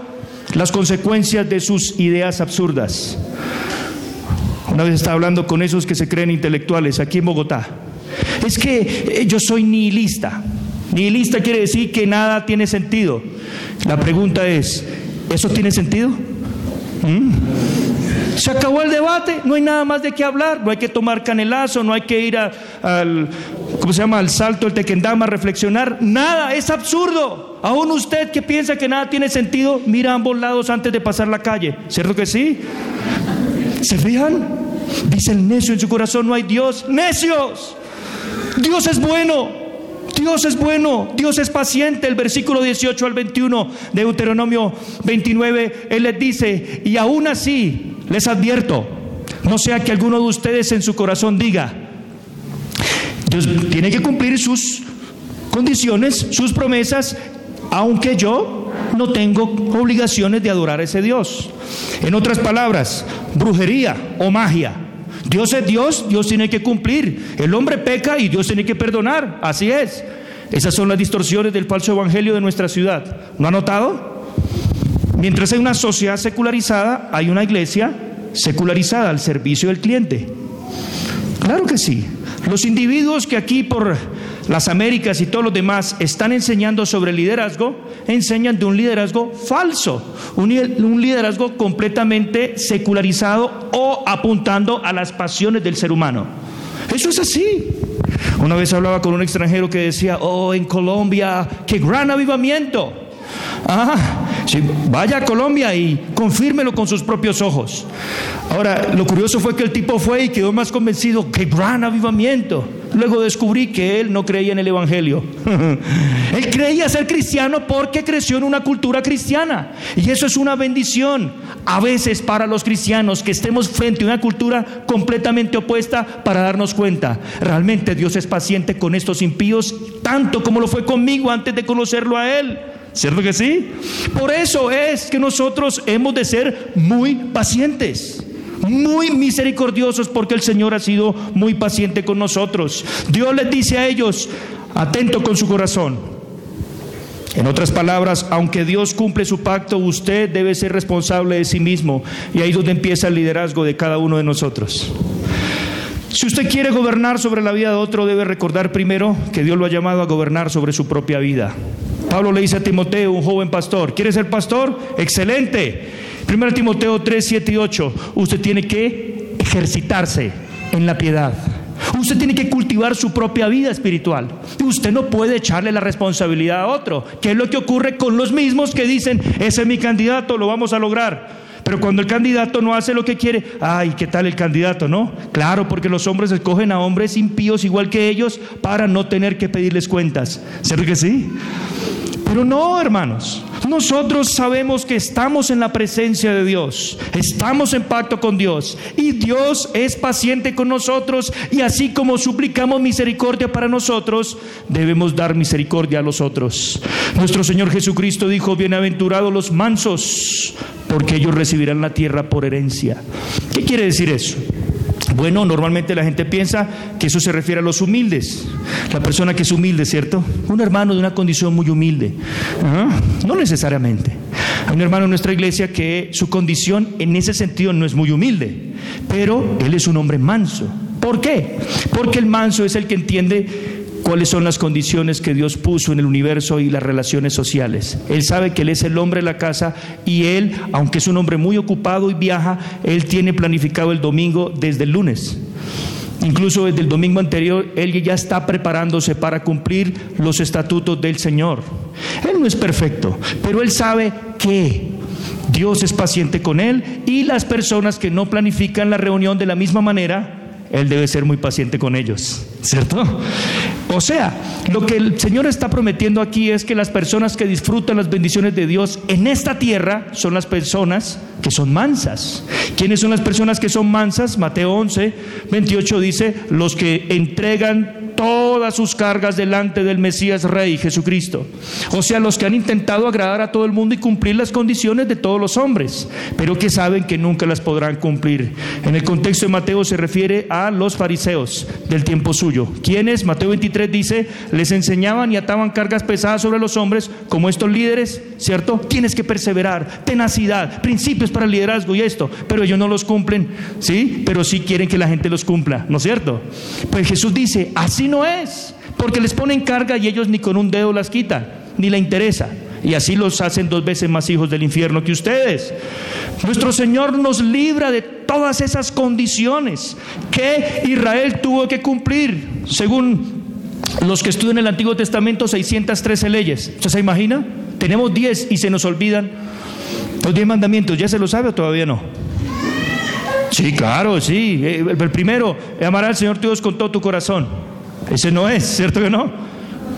las consecuencias de sus ideas absurdas. Una vez estaba hablando con esos que se creen intelectuales aquí en Bogotá. Es que eh, yo soy nihilista. Nihilista quiere decir que nada tiene sentido. La pregunta es, ¿eso tiene sentido? ¿Mm? Se acabó el debate, no hay nada más de qué hablar, no hay que tomar canelazo, no hay que ir al, ¿cómo se llama?, al salto del tequendama a reflexionar, nada, es absurdo. Aún usted que piensa que nada tiene sentido, mira a ambos lados antes de pasar la calle, ¿cierto que sí? ¿Se fijan? Dice el necio en su corazón, no hay Dios. Necios. Dios es bueno. Dios es bueno, Dios es paciente. El versículo 18 al 21 de Deuteronomio 29, Él les dice, y aún así les advierto, no sea que alguno de ustedes en su corazón diga, Dios tiene que cumplir sus condiciones, sus promesas, aunque yo no tengo obligaciones de adorar a ese Dios. En otras palabras, brujería o magia. Dios es Dios, Dios tiene que cumplir. El hombre peca y Dios tiene que perdonar. Así es. Esas son las distorsiones del falso evangelio de nuestra ciudad. ¿No ha notado? Mientras hay una sociedad secularizada, hay una iglesia secularizada al servicio del cliente. Claro que sí. Los individuos que aquí por las Américas y todos los demás están enseñando sobre liderazgo, enseñan de un liderazgo falso, un, liderazgo completamente secularizado o apuntando a las pasiones del ser humano. Eso es así. Una vez hablaba con un extranjero que decía, oh, en Colombia, qué gran avivamiento. Ah, vaya a Colombia y confírmelo con sus propios ojos. Ahora, lo curioso fue que el tipo fue y quedó más convencido, qué gran avivamiento. Luego descubrí que él no creía en el Evangelio. él creía ser cristiano porque creció en una cultura cristiana. Y eso es una bendición. A veces para los cristianos que estemos frente a una cultura completamente opuesta para darnos cuenta. Realmente Dios es paciente con estos impíos tanto como lo fue conmigo antes de conocerlo a Él. ¿Cierto que sí? Por eso es que nosotros hemos de ser muy pacientes muy misericordiosos porque el Señor ha sido muy paciente con nosotros. Dios les dice a ellos, atento con su corazón. En otras palabras, aunque Dios cumple su pacto, usted debe ser responsable de sí mismo. Y ahí es donde empieza el liderazgo de cada uno de nosotros. Si usted quiere gobernar sobre la vida de otro, debe recordar primero que Dios lo ha llamado a gobernar sobre su propia vida. Pablo le dice a Timoteo, un joven pastor, ¿quiere ser pastor? Excelente. Primero Timoteo 3, 7 y 8, usted tiene que ejercitarse en la piedad. Usted tiene que cultivar su propia vida espiritual. Usted no puede echarle la responsabilidad a otro, que es lo que ocurre con los mismos que dicen, ese es mi candidato, lo vamos a lograr. Pero cuando el candidato no hace lo que quiere, ay, ¿qué tal el candidato, no? Claro, porque los hombres escogen a hombres impíos igual que ellos para no tener que pedirles cuentas. ¿Cierto que sí? Pero no, hermanos. Nosotros sabemos que estamos en la presencia de Dios, estamos en pacto con Dios y Dios es paciente con nosotros y así como suplicamos misericordia para nosotros, debemos dar misericordia a los otros. Nuestro Señor Jesucristo dijo, bienaventurados los mansos, porque ellos recibirán la tierra por herencia. ¿Qué quiere decir eso? Bueno, normalmente la gente piensa que eso se refiere a los humildes. La persona que es humilde, ¿cierto? Un hermano de una condición muy humilde. No necesariamente. Hay un hermano en nuestra iglesia que su condición en ese sentido no es muy humilde, pero él es un hombre manso. ¿Por qué? Porque el manso es el que entiende cuáles son las condiciones que Dios puso en el universo y las relaciones sociales. Él sabe que Él es el hombre de la casa y Él, aunque es un hombre muy ocupado y viaja, Él tiene planificado el domingo desde el lunes. Incluso desde el domingo anterior, Él ya está preparándose para cumplir los estatutos del Señor. Él no es perfecto, pero Él sabe que Dios es paciente con Él y las personas que no planifican la reunión de la misma manera, Él debe ser muy paciente con ellos, ¿cierto? O sea, lo que el Señor está prometiendo aquí es que las personas que disfrutan las bendiciones de Dios en esta tierra son las personas que son mansas. ¿Quiénes son las personas que son mansas? Mateo 11, 28 dice, los que entregan todas sus cargas delante del Mesías Rey Jesucristo. O sea, los que han intentado agradar a todo el mundo y cumplir las condiciones de todos los hombres, pero que saben que nunca las podrán cumplir. En el contexto de Mateo se refiere a los fariseos del tiempo suyo. ¿Quiénes? Mateo 23 dice, les enseñaban y ataban cargas pesadas sobre los hombres como estos líderes, ¿cierto? Tienes que perseverar, tenacidad, principios para el liderazgo y esto, pero ellos no los cumplen, ¿sí? Pero sí quieren que la gente los cumpla, ¿no es cierto? Pues Jesús dice, así no es, porque les ponen carga y ellos ni con un dedo las quitan, ni le interesa. Y así los hacen dos veces más hijos del infierno que ustedes. Nuestro Señor nos libra de todas esas condiciones que Israel tuvo que cumplir, según los que estudian el Antiguo Testamento, 613 leyes. ¿Usted se imagina? Tenemos 10 y se nos olvidan los 10 mandamientos. ¿Ya se lo sabe o todavía no? Sí, claro, sí. Eh, el primero, amar al Señor Dios con todo tu corazón. Ese no es, ¿cierto que no?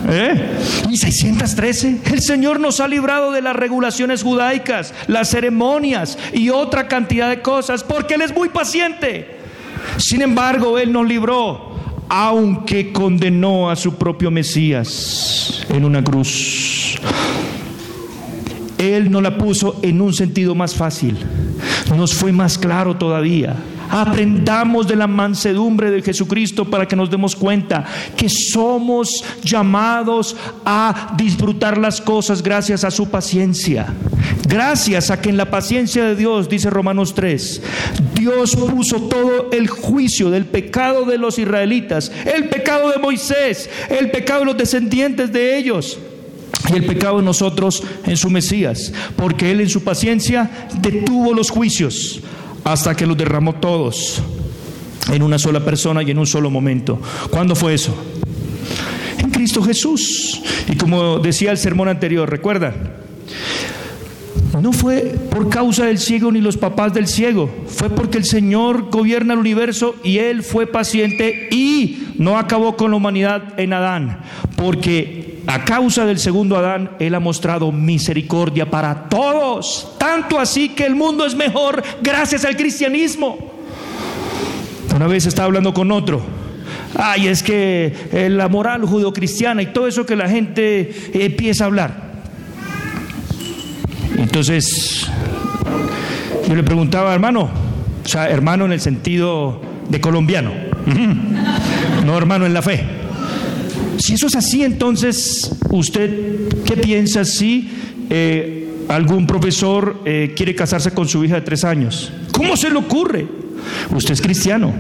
¿Eh? Y 613. El Señor nos ha librado de las regulaciones judaicas, las ceremonias y otra cantidad de cosas, porque Él es muy paciente. Sin embargo, Él nos libró aunque condenó a su propio Mesías en una cruz. Él no la puso en un sentido más fácil, nos fue más claro todavía. Aprendamos de la mansedumbre de Jesucristo para que nos demos cuenta que somos llamados a disfrutar las cosas gracias a su paciencia. Gracias a que en la paciencia de Dios, dice Romanos 3, Dios puso todo el juicio del pecado de los israelitas, el pecado de Moisés, el pecado de los descendientes de ellos y el pecado de nosotros en su Mesías, porque Él en su paciencia detuvo los juicios hasta que los derramó todos en una sola persona y en un solo momento. ¿Cuándo fue eso? En Cristo Jesús. Y como decía el sermón anterior, ¿recuerdan? No fue por causa del ciego ni los papás del ciego, fue porque el Señor gobierna el universo y Él fue paciente y no acabó con la humanidad en Adán, porque a causa del segundo Adán Él ha mostrado misericordia para todos, tanto así que el mundo es mejor gracias al cristianismo. Una vez estaba hablando con otro, ay, es que eh, la moral judio-cristiana y todo eso que la gente empieza a hablar. Entonces, yo le preguntaba, hermano, O sea, hermano en el sentido de colombiano, no hermano en la fe. Si eso es así, entonces, ¿usted qué piensa si eh, algún profesor eh, quiere casarse con su hija de tres años? ¿Cómo se le ocurre? Usted es cristiano.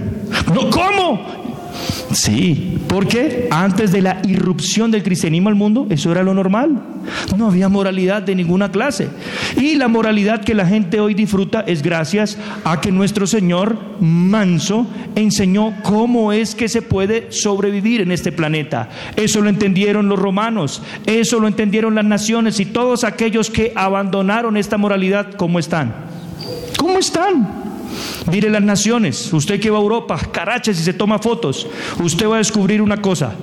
No, ¿cómo? Sí, porque antes de la irrupción del cristianismo al mundo, eso era lo normal. No había moralidad de ninguna clase. Y la moralidad que la gente hoy disfruta es gracias a que nuestro Señor manso enseñó cómo es que se puede sobrevivir en este planeta. Eso lo entendieron los romanos, eso lo entendieron las naciones y todos aquellos que abandonaron esta moralidad, ¿cómo están? ¿Cómo están? Mire las naciones, usted que va a Europa, caraches y se toma fotos, usted va a descubrir una cosa.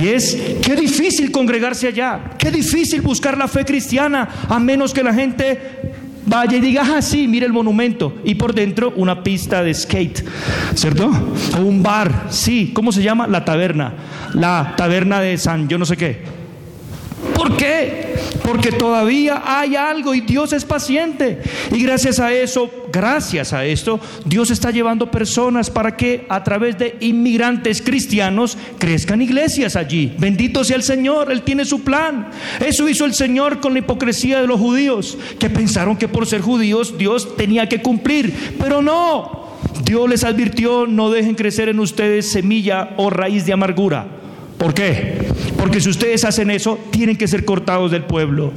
Y es, qué difícil congregarse allá, qué difícil buscar la fe cristiana, a menos que la gente vaya y diga, ah, sí, mire el monumento. Y por dentro una pista de skate, ¿cierto? O un bar, sí, ¿cómo se llama? La taberna, la taberna de San, yo no sé qué. ¿Por qué? Porque todavía hay algo y Dios es paciente. Y gracias a eso, gracias a esto, Dios está llevando personas para que a través de inmigrantes cristianos crezcan iglesias allí. Bendito sea el Señor, Él tiene su plan. Eso hizo el Señor con la hipocresía de los judíos, que pensaron que por ser judíos Dios tenía que cumplir. Pero no, Dios les advirtió, no dejen crecer en ustedes semilla o raíz de amargura. ¿Por qué? Porque si ustedes hacen eso, tienen que ser cortados del pueblo.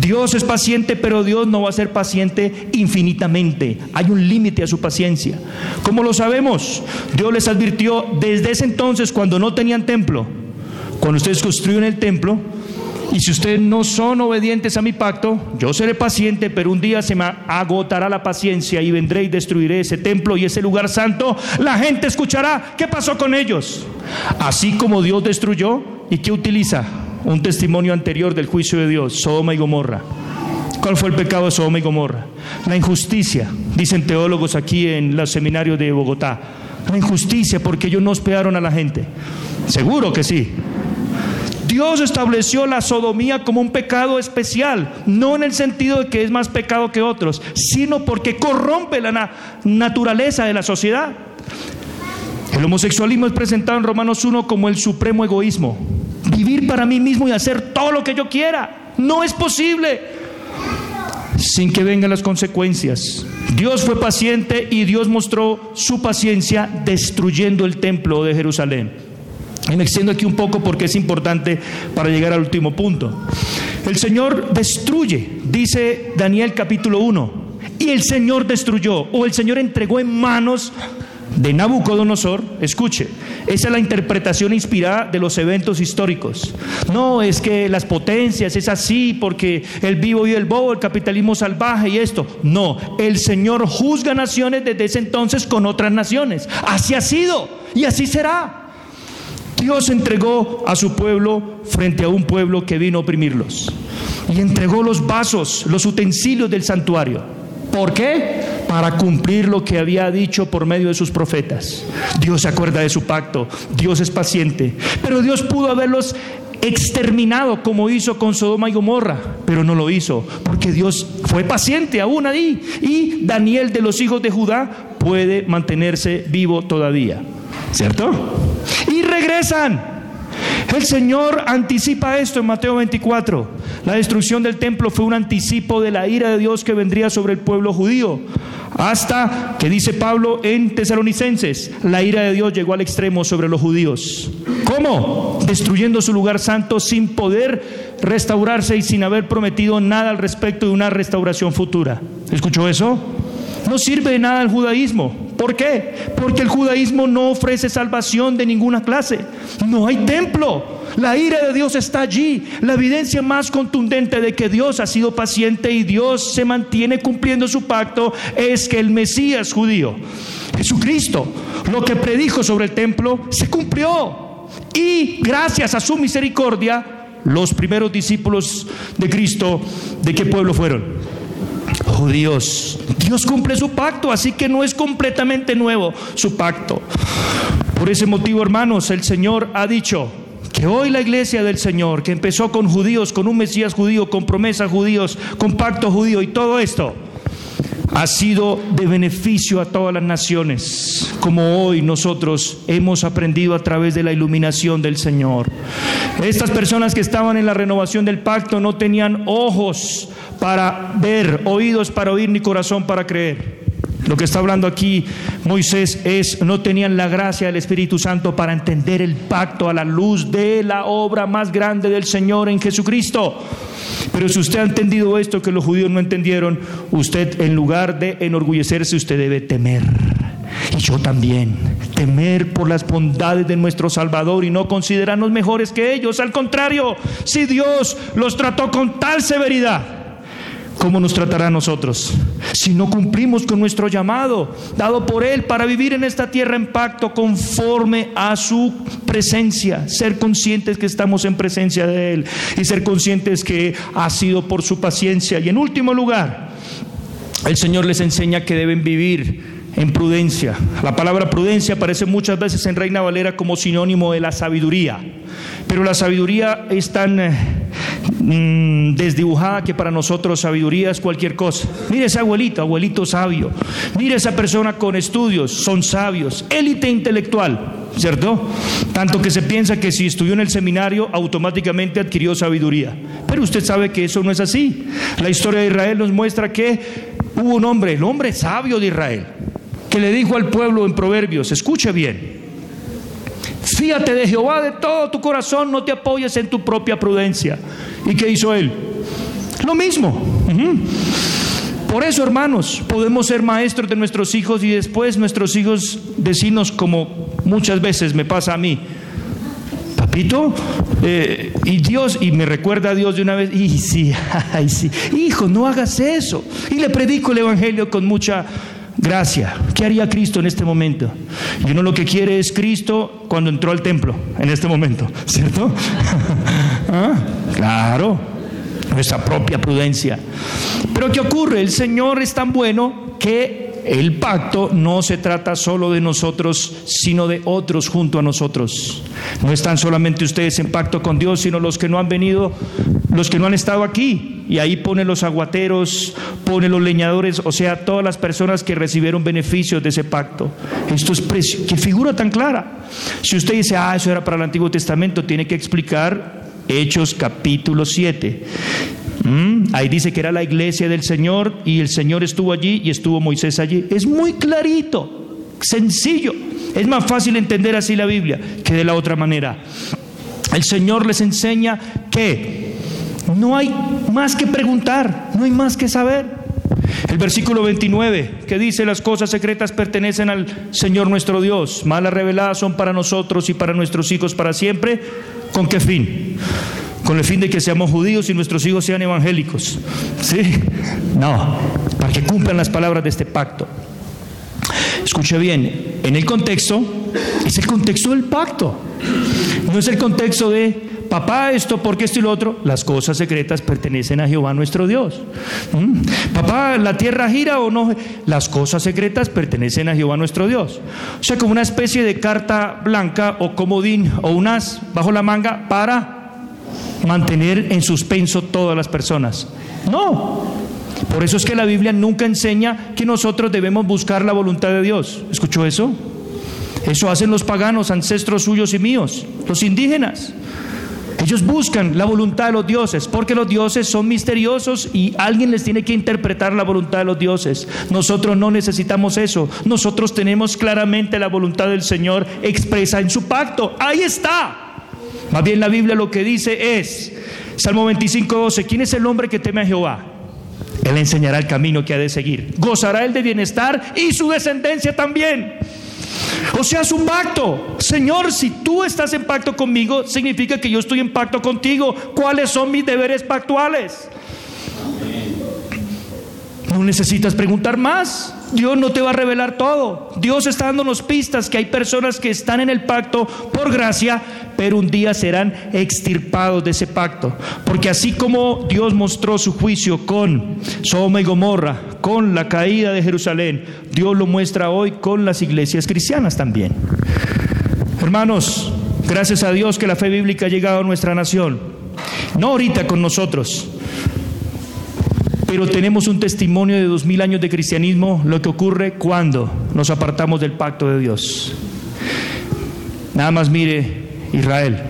Dios es paciente, pero Dios no va a ser paciente infinitamente. Hay un límite a su paciencia. ¿Cómo lo sabemos? Dios les advirtió desde ese entonces, cuando no tenían templo, cuando ustedes construyen el templo, y si ustedes no son obedientes a mi pacto, yo seré paciente, pero un día se me agotará la paciencia y vendré y destruiré ese templo y ese lugar santo. La gente escuchará qué pasó con ellos. Así como Dios destruyó y que utiliza un testimonio anterior del juicio de Dios, Sodoma y Gomorra. ¿Cuál fue el pecado de Sodoma y Gomorra? La injusticia, dicen teólogos aquí en los seminarios de Bogotá. La injusticia porque ellos no hospedaron a la gente. Seguro que sí. Dios estableció la sodomía como un pecado especial, no en el sentido de que es más pecado que otros, sino porque corrompe la naturaleza de la sociedad. El homosexualismo es presentado en Romanos 1 como el supremo egoísmo. Vivir para mí mismo y hacer todo lo que yo quiera. No es posible sin que vengan las consecuencias. Dios fue paciente y Dios mostró su paciencia destruyendo el templo de Jerusalén. Me extiendo aquí un poco porque es importante para llegar al último punto. El Señor destruye, dice Daniel capítulo 1, y el Señor destruyó, o el Señor entregó en manos de Nabucodonosor, escuche, esa es la interpretación inspirada de los eventos históricos. No es que las potencias es así porque el vivo y el bobo, el capitalismo salvaje y esto. No, el Señor juzga naciones desde ese entonces con otras naciones. Así ha sido y así será. Dios entregó a su pueblo frente a un pueblo que vino a oprimirlos. Y entregó los vasos, los utensilios del santuario. ¿Por qué? Para cumplir lo que había dicho por medio de sus profetas. Dios se acuerda de su pacto, Dios es paciente, pero Dios pudo haberlos exterminado como hizo con Sodoma y Gomorra, pero no lo hizo, porque Dios fue paciente aún ahí. Y Daniel de los hijos de Judá puede mantenerse vivo todavía, ¿cierto? Y regresan. El Señor anticipa esto en Mateo 24. La destrucción del templo fue un anticipo de la ira de Dios que vendría sobre el pueblo judío. Hasta que dice Pablo en Tesalonicenses, la ira de Dios llegó al extremo sobre los judíos. ¿Cómo? Destruyendo su lugar santo sin poder restaurarse y sin haber prometido nada al respecto de una restauración futura. ¿Escuchó eso? No sirve de nada el judaísmo. ¿Por qué? Porque el judaísmo no ofrece salvación de ninguna clase. No hay templo. La ira de Dios está allí. La evidencia más contundente de que Dios ha sido paciente y Dios se mantiene cumpliendo su pacto es que el Mesías judío, Jesucristo, lo que predijo sobre el templo, se cumplió. Y gracias a su misericordia, los primeros discípulos de Cristo, ¿de qué pueblo fueron? Judíos. Dios cumple su pacto, así que no es completamente nuevo su pacto. Por ese motivo, hermanos, el Señor ha dicho que hoy la iglesia del Señor, que empezó con judíos, con un Mesías judío, con promesas judíos, con pacto judío y todo esto, ha sido de beneficio a todas las naciones, como hoy nosotros hemos aprendido a través de la iluminación del Señor. Estas personas que estaban en la renovación del pacto no tenían ojos para ver, oídos para oír, ni corazón para creer. Lo que está hablando aquí Moisés es, no tenían la gracia del Espíritu Santo para entender el pacto a la luz de la obra más grande del Señor en Jesucristo. Pero si usted ha entendido esto que los judíos no entendieron, usted en lugar de enorgullecerse, usted debe temer. Y yo también, temer por las bondades de nuestro Salvador y no considerarnos mejores que ellos. Al contrario, si Dios los trató con tal severidad, ¿cómo nos tratará a nosotros? Si no cumplimos con nuestro llamado dado por Él para vivir en esta tierra en pacto conforme a su presencia, ser conscientes que estamos en presencia de Él y ser conscientes que ha sido por su paciencia. Y en último lugar, el Señor les enseña que deben vivir en prudencia. La palabra prudencia aparece muchas veces en Reina Valera como sinónimo de la sabiduría, pero la sabiduría es tan mm, desdibujada que para nosotros sabiduría es cualquier cosa. Mire ese abuelito, abuelito sabio. Mire esa persona con estudios, son sabios, élite intelectual, ¿cierto? Tanto que se piensa que si estudió en el seminario automáticamente adquirió sabiduría. Pero usted sabe que eso no es así. La historia de Israel nos muestra que hubo un hombre, el hombre sabio de Israel, que le dijo al pueblo en Proverbios, escuche bien, fíjate de Jehová de todo tu corazón, no te apoyes en tu propia prudencia. ¿Y qué hizo él? Lo mismo. Por eso, hermanos, podemos ser maestros de nuestros hijos y después nuestros hijos decirnos como muchas veces me pasa a mí, papito, eh, y Dios, y me recuerda a Dios de una vez, y sí, ay, sí, hijo, no hagas eso. Y le predico el Evangelio con mucha Gracia. ¿Qué haría Cristo en este momento? Y uno lo que quiere es Cristo cuando entró al templo, en este momento, ¿cierto? ¿Ah? Claro, nuestra propia prudencia. Pero ¿qué ocurre? El Señor es tan bueno que el pacto no se trata solo de nosotros, sino de otros junto a nosotros. No están solamente ustedes en pacto con Dios, sino los que no han venido, los que no han estado aquí. Y ahí pone los aguateros, pone los leñadores, o sea, todas las personas que recibieron beneficios de ese pacto. Esto es precio, qué figura tan clara. Si usted dice, ah, eso era para el Antiguo Testamento, tiene que explicar Hechos capítulo 7. Mm, ahí dice que era la iglesia del Señor y el Señor estuvo allí y estuvo Moisés allí. Es muy clarito, sencillo. Es más fácil entender así la Biblia que de la otra manera. El Señor les enseña que no hay más que preguntar, no hay más que saber. El versículo 29, que dice, las cosas secretas pertenecen al Señor nuestro Dios, malas reveladas son para nosotros y para nuestros hijos para siempre. ¿Con qué fin? con el fin de que seamos judíos y nuestros hijos sean evangélicos. ¿Sí? No, para que cumplan las palabras de este pacto. Escuche bien, en el contexto, es el contexto del pacto. No es el contexto de, papá, esto, porque esto y lo otro. Las cosas secretas pertenecen a Jehová nuestro Dios. ¿Mm? Papá, ¿la tierra gira o no? Las cosas secretas pertenecen a Jehová nuestro Dios. O sea, como una especie de carta blanca o comodín o un as bajo la manga para mantener en suspenso todas las personas. No. Por eso es que la Biblia nunca enseña que nosotros debemos buscar la voluntad de Dios. ¿Escuchó eso? Eso hacen los paganos, ancestros suyos y míos, los indígenas. Ellos buscan la voluntad de los dioses, porque los dioses son misteriosos y alguien les tiene que interpretar la voluntad de los dioses. Nosotros no necesitamos eso. Nosotros tenemos claramente la voluntad del Señor expresa en su pacto. Ahí está. Más bien la Biblia lo que dice es, Salmo 25, 12, ¿quién es el hombre que teme a Jehová? Él enseñará el camino que ha de seguir. Gozará él de bienestar y su descendencia también. O sea, es un pacto. Señor, si tú estás en pacto conmigo, significa que yo estoy en pacto contigo. ¿Cuáles son mis deberes pactuales? No necesitas preguntar más. Dios no te va a revelar todo. Dios está dándonos pistas que hay personas que están en el pacto por gracia, pero un día serán extirpados de ese pacto. Porque así como Dios mostró su juicio con Sodoma y Gomorra, con la caída de Jerusalén, Dios lo muestra hoy con las iglesias cristianas también. Hermanos, gracias a Dios que la fe bíblica ha llegado a nuestra nación. No ahorita con nosotros, Pero tenemos un testimonio de dos mil años de cristianismo, lo que ocurre cuando nos apartamos del pacto de Dios. Nada más mire Israel.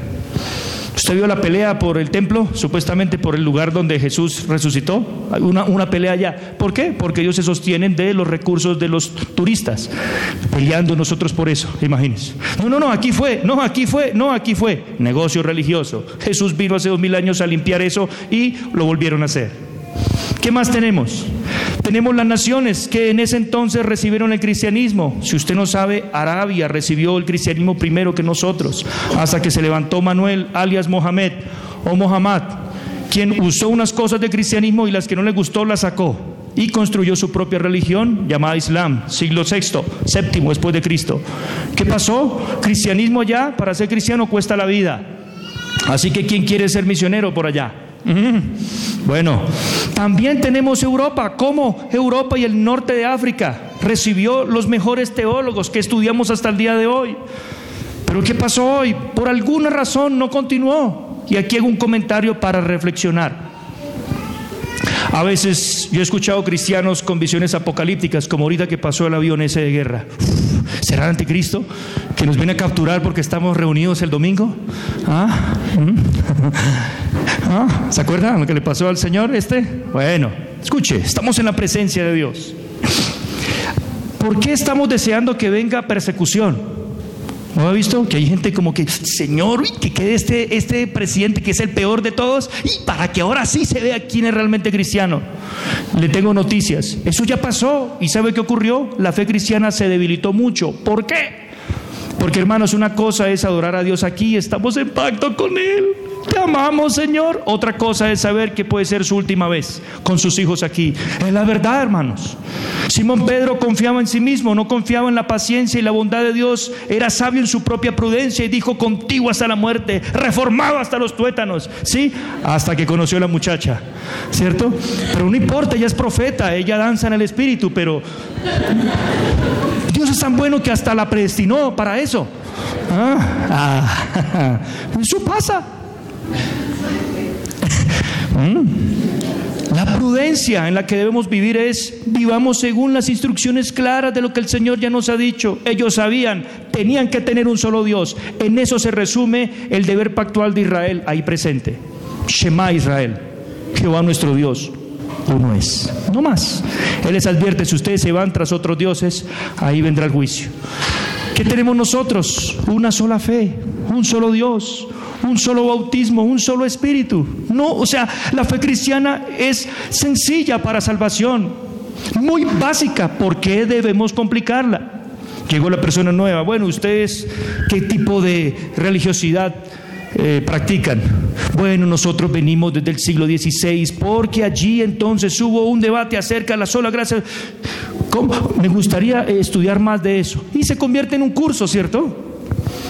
¿Usted vio la pelea por el templo, supuestamente por el lugar donde Jesús resucitó? Una, una pelea allá. ¿Por qué? Porque ellos se sostienen de los recursos de los turistas. Peleando nosotros por eso, imagínense. No, no, no, aquí fue, no, aquí fue, no, aquí fue. Negocio religioso. Jesús vino hace dos mil años a limpiar eso y lo volvieron a hacer. ¿Qué más tenemos? Tenemos las naciones que en ese entonces recibieron el cristianismo. Si usted no sabe, Arabia recibió el cristianismo primero que nosotros, hasta que se levantó Manuel, alias Mohamed o Mohammad, quien usó unas cosas de cristianismo y las que no le gustó las sacó y construyó su propia religión llamada Islam, siglo VI, séptimo después de Cristo. ¿Qué pasó? Cristianismo allá, para ser cristiano cuesta la vida. Así que ¿quién quiere ser misionero por allá? Bueno, también tenemos Europa. ¿Cómo Europa y el norte de África recibió los mejores teólogos que estudiamos hasta el día de hoy? Pero ¿qué pasó hoy? Por alguna razón no continuó. Y aquí hago un comentario para reflexionar. A veces yo he escuchado cristianos con visiones apocalípticas, como ahorita que pasó el avión ese de guerra. ¿Será el anticristo que nos viene a capturar porque estamos reunidos el domingo? ¿Ah? ¿Ah? ¿Se acuerdan lo que le pasó al Señor este? Bueno, escuche, estamos en la presencia de Dios. ¿Por qué estamos deseando que venga persecución? ¿No ha visto? Que hay gente como que, Señor, que quede este, este presidente que es el peor de todos y para que ahora sí se vea quién es realmente cristiano. Le tengo noticias. Eso ya pasó y ¿sabe qué ocurrió? La fe cristiana se debilitó mucho. ¿Por qué? Porque hermanos, una cosa es adorar a Dios aquí, estamos en pacto con Él. Te amamos, Señor. Otra cosa es saber que puede ser su última vez con sus hijos aquí. Es la verdad, hermanos. Simón Pedro confiaba en sí mismo, no confiaba en la paciencia y la bondad de Dios. Era sabio en su propia prudencia y dijo contigo hasta la muerte, reformado hasta los tuétanos. ¿Sí? Hasta que conoció a la muchacha. ¿Cierto? Pero no importa, ella es profeta, ella danza en el espíritu, pero Dios es tan bueno que hasta la predestinó para eso. Ah, eso pasa. Mm. La prudencia en la que debemos vivir es vivamos según las instrucciones claras de lo que el Señor ya nos ha dicho. Ellos sabían, tenían que tener un solo Dios. En eso se resume el deber pactual de Israel ahí presente. Shema Israel, Jehová nuestro Dios, uno es, no más. Él les advierte, si ustedes se van tras otros dioses, ahí vendrá el juicio. ¿Qué tenemos nosotros? Una sola fe, un solo Dios, un solo bautismo, un solo espíritu. No, o sea, la fe cristiana es sencilla para salvación, muy básica. ¿Por qué debemos complicarla? Llegó la persona nueva. Bueno, ustedes, ¿qué tipo de religiosidad eh, practican? Bueno, nosotros venimos desde el siglo XVI porque allí entonces hubo un debate acerca de la sola gracia. Me gustaría estudiar más de eso. Y se convierte en un curso, ¿cierto?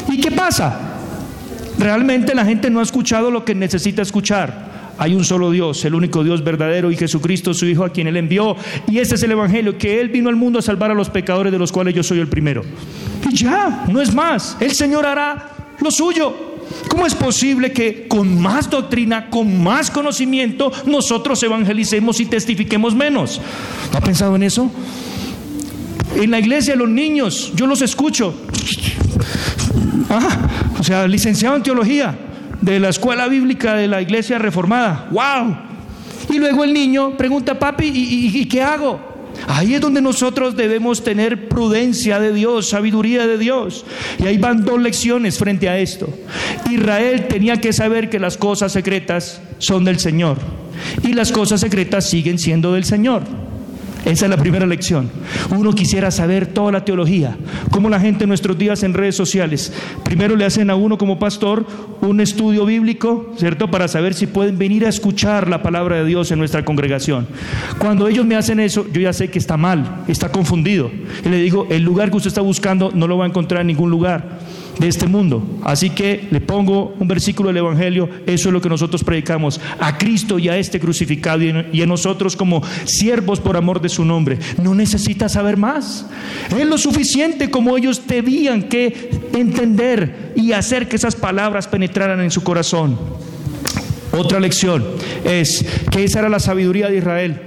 ¿Y qué pasa? Realmente la gente no ha escuchado lo que necesita escuchar. Hay un solo Dios, el único Dios verdadero y Jesucristo su Hijo a quien Él envió. Y este es el Evangelio, que Él vino al mundo a salvar a los pecadores de los cuales yo soy el primero. Y ya, no es más. El Señor hará lo suyo. ¿Cómo es posible que con más doctrina, con más conocimiento, nosotros evangelicemos y testifiquemos menos? ¿No ha pensado en eso? En la iglesia los niños, yo los escucho. Ah, o sea, licenciado en teología de la escuela bíblica de la iglesia reformada. ¡Wow! Y luego el niño pregunta, papi, ¿y, qué hago? Ahí es donde nosotros debemos tener prudencia de Dios, sabiduría de Dios. Y ahí van dos lecciones frente a esto. Israel tenía que saber que las cosas secretas son del Señor y las cosas secretas siguen siendo del Señor. Esa es la primera lección. Uno quisiera saber toda la teología, cómo la gente en nuestros días en redes sociales, primero le hacen a uno como pastor un estudio bíblico, ¿cierto? Para saber si pueden venir a escuchar la palabra de Dios en nuestra congregación. Cuando ellos me hacen eso, yo ya sé que está mal, está confundido. Y le digo, el lugar que usted está buscando no lo va a encontrar en ningún lugar de este mundo. Así que le pongo un versículo del Evangelio, eso es lo que nosotros predicamos, a Cristo y a este crucificado y en, nosotros como siervos por amor de su nombre. No necesitas saber más. Es lo suficiente como ellos debían que entender y hacer que esas palabras penetraran en su corazón. Otra lección es que esa era la sabiduría de Israel.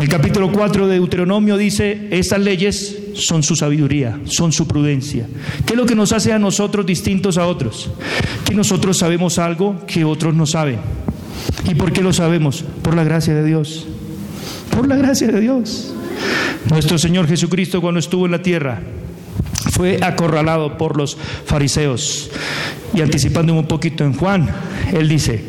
El capítulo 4 de Deuteronomio dice, estas leyes son su sabiduría, son su prudencia. ¿Qué es lo que nos hace a nosotros distintos a otros? Que nosotros sabemos algo que otros no saben. ¿Y por qué lo sabemos? Por la gracia de Dios. Por la gracia de Dios. Nuestro Señor Jesucristo cuando estuvo en la tierra fue acorralado por los fariseos. Y anticipando un poquito en Juan, él dice,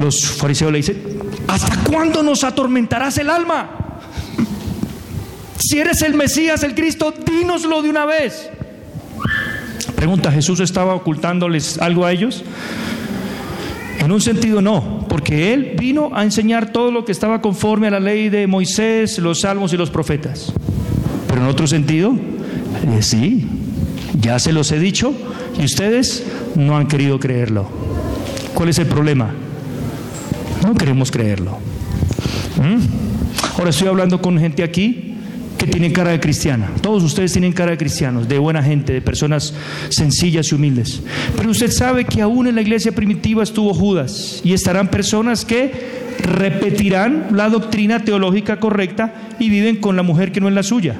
los fariseos le dicen, ¿hasta cuándo nos atormentarás el alma? Si eres el Mesías, el Cristo, dínoslo de una vez. Pregunta, ¿Jesús estaba ocultándoles algo a ellos? En un sentido no, porque Él vino a enseñar todo lo que estaba conforme a la ley de Moisés, los salmos y los profetas. Pero en otro sentido, eh, sí, ya se los he dicho y ustedes no han querido creerlo. ¿Cuál es el problema? No queremos creerlo. ¿Mm? Ahora estoy hablando con gente aquí que tiene cara de cristiana. Todos ustedes tienen cara de cristianos, de buena gente, de personas sencillas y humildes. Pero usted sabe que aún en la iglesia primitiva estuvo Judas y estarán personas que repetirán la doctrina teológica correcta y viven con la mujer que no es la suya.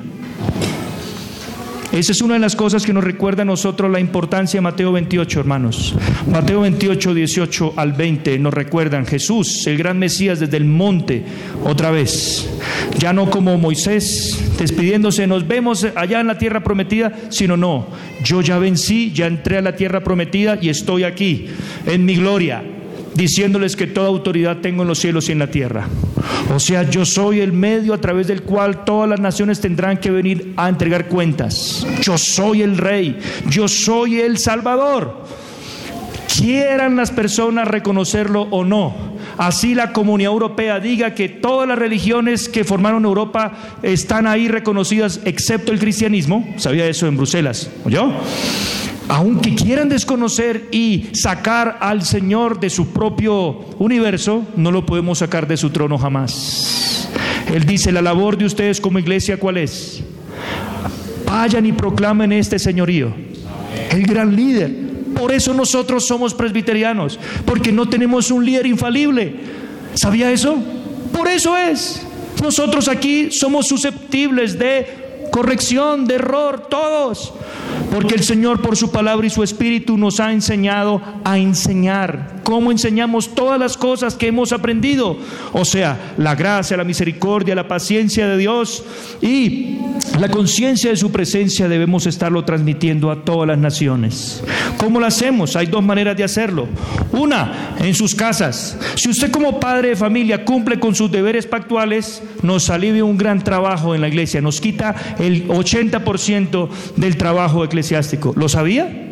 Esa es una de las cosas que nos recuerda a nosotros la importancia de Mateo 28, hermanos. Mateo 28, 18 al 20 nos recuerdan Jesús, el gran Mesías desde el monte, otra vez. Ya no como Moisés despidiéndose, nos vemos allá en la tierra prometida, sino no, yo ya vencí, ya entré a la tierra prometida y estoy aquí, en mi gloria diciéndoles que toda autoridad tengo en los cielos y en la tierra. O sea, yo soy el medio a través del cual todas las naciones tendrán que venir a entregar cuentas. Yo soy el rey, yo soy el salvador. Quieran las personas reconocerlo o no. Así la comunidad europea diga que todas las religiones que formaron Europa están ahí reconocidas excepto el cristianismo. ¿Sabía eso en Bruselas? ¿Oyó? Aunque quieran desconocer y sacar al Señor de su propio universo, no lo podemos sacar de su trono jamás. Él dice, la labor de ustedes como iglesia, ¿cuál es? Vayan y proclamen este señorío, el gran líder. Por eso nosotros somos presbiterianos, porque no tenemos un líder infalible. ¿Sabía eso? Por eso es. Nosotros aquí somos susceptibles de corrección, de error, todos. Porque el Señor por su palabra y su espíritu nos ha enseñado a enseñar. ¿Cómo enseñamos todas las cosas que hemos aprendido? O sea, la gracia, la misericordia, la paciencia de Dios y la conciencia de su presencia debemos estarlo transmitiendo a todas las naciones. ¿Cómo lo hacemos? Hay dos maneras de hacerlo. Una, en sus casas. Si usted como padre de familia cumple con sus deberes pactuales, nos alivia un gran trabajo en la iglesia, nos quita el 80% del trabajo eclesiástico. ¿Lo sabía?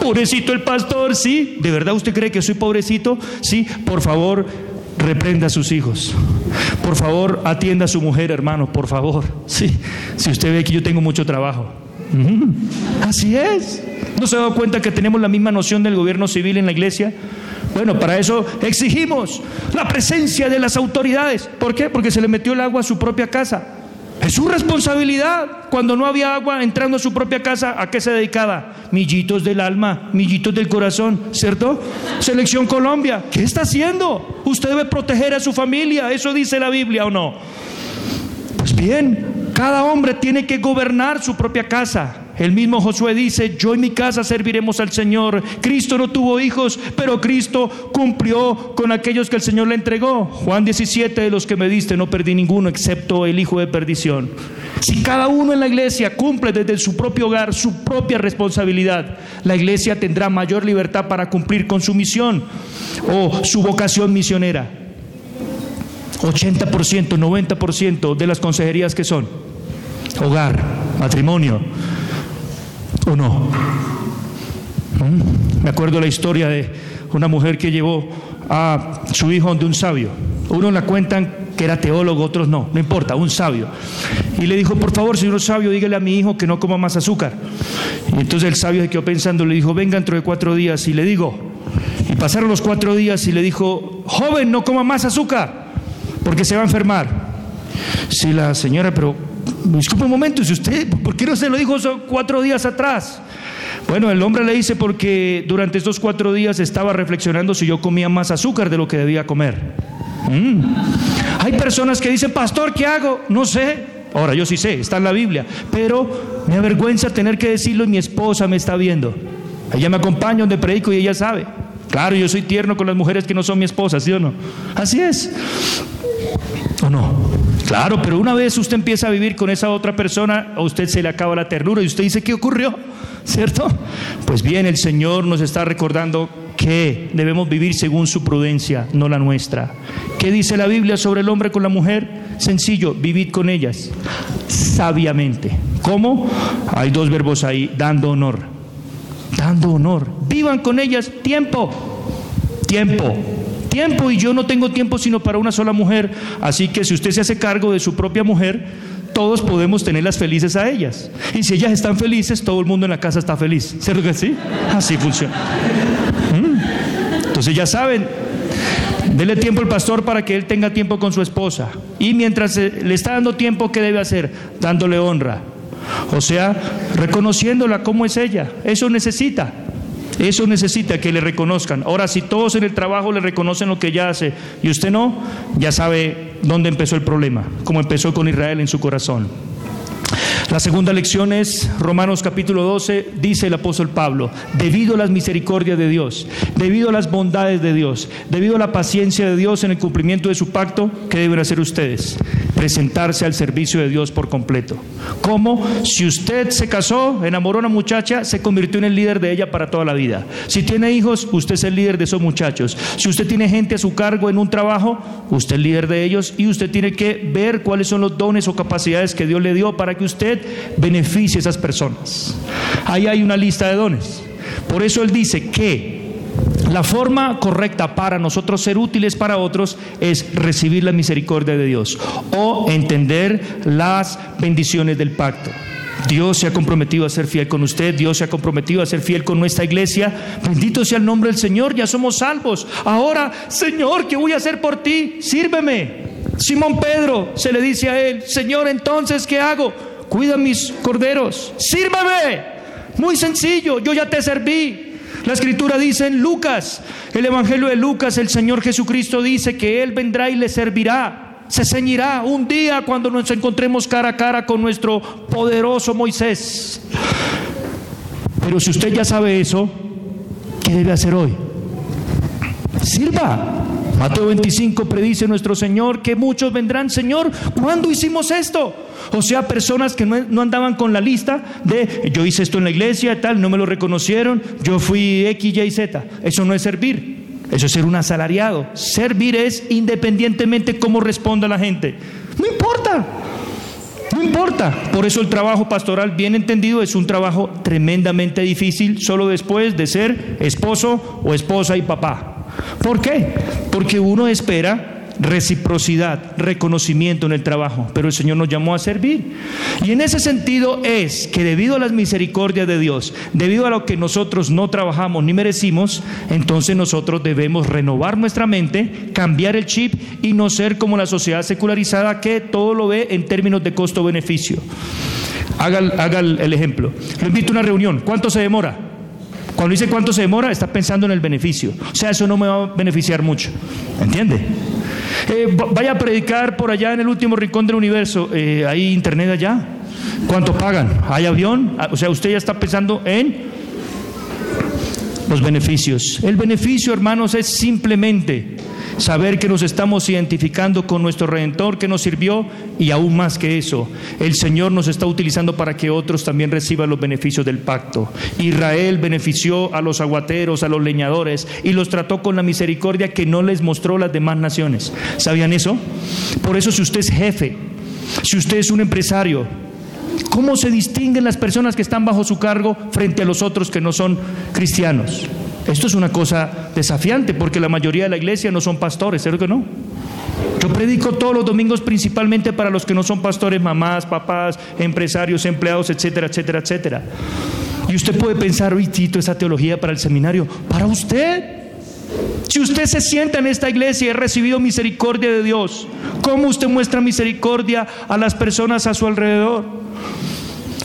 Pobrecito el pastor, sí. ¿De verdad usted cree que soy pobrecito? Sí. Por favor, reprenda a sus hijos. Por favor, atienda a su mujer, hermano, por favor. Sí. Si usted ve que yo tengo mucho trabajo. Así es. ¿No se ha dado cuenta que tenemos la misma noción del gobierno civil en la iglesia? Bueno, para eso exigimos la presencia de las autoridades. ¿Por qué? Porque se le metió el agua a su propia casa. Es su responsabilidad. Cuando no había agua entrando a su propia casa, ¿a qué se dedicaba? Millitos del alma, millitos del corazón, ¿cierto? Selección Colombia, ¿qué está haciendo? Usted debe proteger a su familia, ¿eso dice la Biblia o no? Pues bien, cada hombre tiene que gobernar su propia casa. El mismo Josué dice, yo y mi casa serviremos al Señor. Cristo no tuvo hijos, pero Cristo cumplió con aquellos que el Señor le entregó. Juan 17, de los que me diste, no perdí ninguno, excepto el hijo de perdición. Si cada uno en la iglesia cumple desde su propio hogar su propia responsabilidad, la iglesia tendrá mayor libertad para cumplir con su misión o su vocación misionera. 80%, 90% de las consejerías que son hogar, matrimonio, ¿O no? ¿Mm? Me acuerdo la historia de una mujer que llevó a su hijo de un sabio. Unos la cuentan que era teólogo, otros no, no importa, un sabio. Y le dijo, por favor, señor sabio, dígale a mi hijo que no coma más azúcar. Y entonces el sabio se quedó pensando, le dijo, venga dentro de cuatro días y le digo. Y pasaron los cuatro días y le dijo, joven, no coma más azúcar, porque se va a enfermar. Sí, la señora, pero disculpe un momento, si usted, ¿por qué no se lo dijo cuatro días atrás? Bueno, el hombre le dice porque durante estos cuatro días estaba reflexionando si yo comía más azúcar de lo que debía comer. Mm. Hay personas que dicen, pastor, ¿qué hago? No sé. Ahora, yo sí sé, está en la Biblia, pero me avergüenza tener que decirlo y mi esposa me está viendo. Ella me acompaña donde predico y ella sabe. Claro, yo soy tierno con las mujeres que no son mi esposa, ¿sí o no? Así es. ¿O no? Claro, pero una vez usted empieza a vivir con esa otra persona, a usted se le acaba la ternura y usted dice, ¿qué ocurrió? ¿Cierto? Pues bien, el Señor nos está recordando que debemos vivir según su prudencia, no la nuestra. ¿Qué dice la Biblia sobre el hombre con la mujer? Sencillo, vivid con ellas sabiamente. ¿Cómo? Hay dos verbos ahí, dando honor. Dando honor. Vivan con ellas tiempo. Tiempo tiempo y yo no tengo tiempo sino para una sola mujer. Así que si usted se hace cargo de su propia mujer, todos podemos tenerlas felices a ellas. Y si ellas están felices, todo el mundo en la casa está feliz. ¿Cierto que sí? Así funciona. Mm. Entonces ya saben, dele tiempo al pastor para que él tenga tiempo con su esposa. Y mientras le está dando tiempo, ¿qué debe hacer? Dándole honra. O sea, reconociéndola como es ella. Eso necesita. Eso necesita que le reconozcan. Ahora, si todos en el trabajo le reconocen lo que ella hace y usted no, ya sabe dónde empezó el problema, como empezó con Israel en su corazón. La segunda lección es Romanos capítulo 12, dice el apóstol Pablo, debido a las misericordias de Dios, debido a las bondades de Dios, debido a la paciencia de Dios en el cumplimiento de su pacto, ¿qué deben hacer ustedes? Presentarse al servicio de Dios por completo. ¿Cómo? Si usted se casó, enamoró a una muchacha, se convirtió en el líder de ella para toda la vida. Si tiene hijos, usted es el líder de esos muchachos. Si usted tiene gente a su cargo en un trabajo, usted es líder de ellos y usted tiene que ver cuáles son los dones o capacidades que Dios le dio para que usted beneficie a esas personas. Ahí hay una lista de dones. Por eso Él dice que la forma correcta para nosotros ser útiles para otros es recibir la misericordia de Dios o entender las bendiciones del pacto. Dios se ha comprometido a ser fiel con usted, Dios se ha comprometido a ser fiel con nuestra iglesia. Bendito sea el nombre del Señor, ya somos salvos. Ahora, Señor, ¿qué voy a hacer por ti? Sírveme. Simón Pedro se le dice a él, Señor, entonces, ¿qué hago? Cuida mis corderos, sírvame. Muy sencillo, yo ya te serví. La escritura dice en Lucas, el Evangelio de Lucas, el Señor Jesucristo dice que Él vendrá y le servirá, se ceñirá un día cuando nos encontremos cara a cara con nuestro poderoso Moisés. Pero si usted ya sabe eso, ¿qué debe hacer hoy? Sirva. Mateo 25 predice nuestro Señor que muchos vendrán, Señor, ¿cuándo hicimos esto? O sea, personas que no, andaban con la lista de yo hice esto en la iglesia, tal, no me lo reconocieron, yo fui X, Y, Z. Eso no es servir. Eso es ser un asalariado. Servir es independientemente cómo responda la gente. No importa. No importa. Por eso el trabajo pastoral, bien entendido, es un trabajo tremendamente difícil solo después de ser esposo o esposa y papá. ¿Por qué? Porque uno espera reciprocidad, reconocimiento en el trabajo, pero el Señor nos llamó a servir. Y en ese sentido es que debido a las misericordias de Dios, debido a lo que nosotros no trabajamos ni merecimos, entonces nosotros debemos renovar nuestra mente, cambiar el chip y no ser como la sociedad secularizada que todo lo ve en términos de costo-beneficio. Haga, haga el ejemplo. Lo invito a una reunión. ¿Cuánto se demora? Cuando dice cuánto se demora, está pensando en el beneficio. O sea, eso no me va a beneficiar mucho. ¿Entiende? Eh, vaya a predicar por allá en el último rincón del universo. Eh, ¿Hay internet allá? ¿Cuánto pagan? ¿Hay avión? Ah, o sea, usted ya está pensando en los beneficios. El beneficio, hermanos, es simplemente saber que nos estamos identificando con nuestro Redentor que nos sirvió y aún más que eso, el Señor nos está utilizando para que otros también reciban los beneficios del pacto. Israel benefició a los aguateros, a los leñadores y los trató con la misericordia que no les mostró las demás naciones. ¿Sabían eso? Por eso si usted es jefe, si usted es un empresario, ¿cómo se distinguen las personas que están bajo su cargo frente a los otros que no son cristianos? Esto es una cosa desafiante porque la mayoría de la iglesia no son pastores, ¿cierto que no? Yo predico todos los domingos principalmente para los que no son pastores, mamás, papás, empresarios, empleados, etcétera, etcétera, etcétera. Y usted puede pensar, uy, Tito, esa teología para el seminario, para usted. Si usted se sienta en esta iglesia y ha recibido misericordia de Dios, ¿cómo usted muestra misericordia a las personas a su alrededor?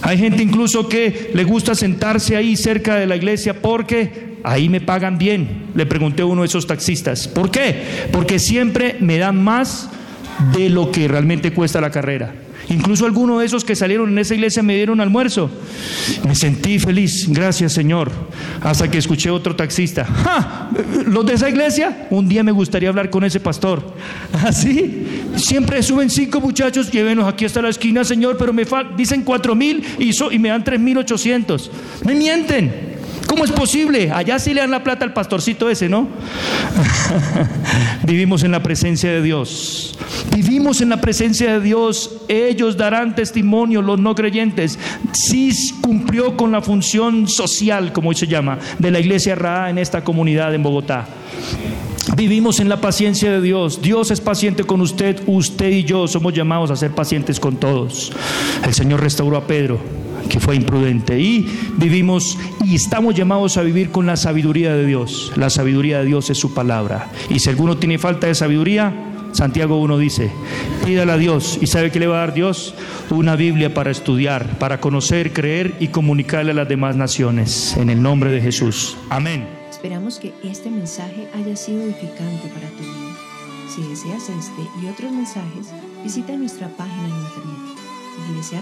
Hay gente incluso que le gusta sentarse ahí cerca de la iglesia porque ahí me pagan bien, le pregunté a uno de esos taxistas. ¿Por qué? Porque siempre me dan más de lo que realmente cuesta la carrera. Incluso algunos de esos que salieron en esa iglesia me dieron almuerzo. Me sentí feliz, gracias Señor. Hasta que escuché otro taxista. ¡Ja! ¿Los de esa iglesia? Un día me gustaría hablar con ese pastor. ¿Así? Siempre suben cinco muchachos, llévenos aquí hasta la esquina, Señor, pero me dicen cuatro mil y, y me dan tres mil ochocientos. Me mienten. ¿Cómo es posible? Allá sí le dan la plata al pastorcito ese, ¿no? Vivimos en la presencia de Dios. Vivimos en la presencia de Dios. Ellos darán testimonio, los no creyentes. Sí cumplió con la función social, como se llama, de la iglesia Ra en esta comunidad en Bogotá. Vivimos en la paciencia de Dios. Dios es paciente con usted. Usted y yo somos llamados a ser pacientes con todos. El Señor restauró a Pedro que fue imprudente. Y vivimos y estamos llamados a vivir con la sabiduría de Dios. La sabiduría de Dios es su palabra. Y si alguno tiene falta de sabiduría, Santiago 1 dice, pídale a Dios. ¿Y sabe qué le va a dar Dios? Una Biblia para estudiar, para conocer, creer y comunicarle a las demás naciones. En el nombre de Jesús. Amén. Esperamos que este mensaje haya sido edificante para tu vida. Si deseas este y otros mensajes, visita nuestra página en internet, Iglesia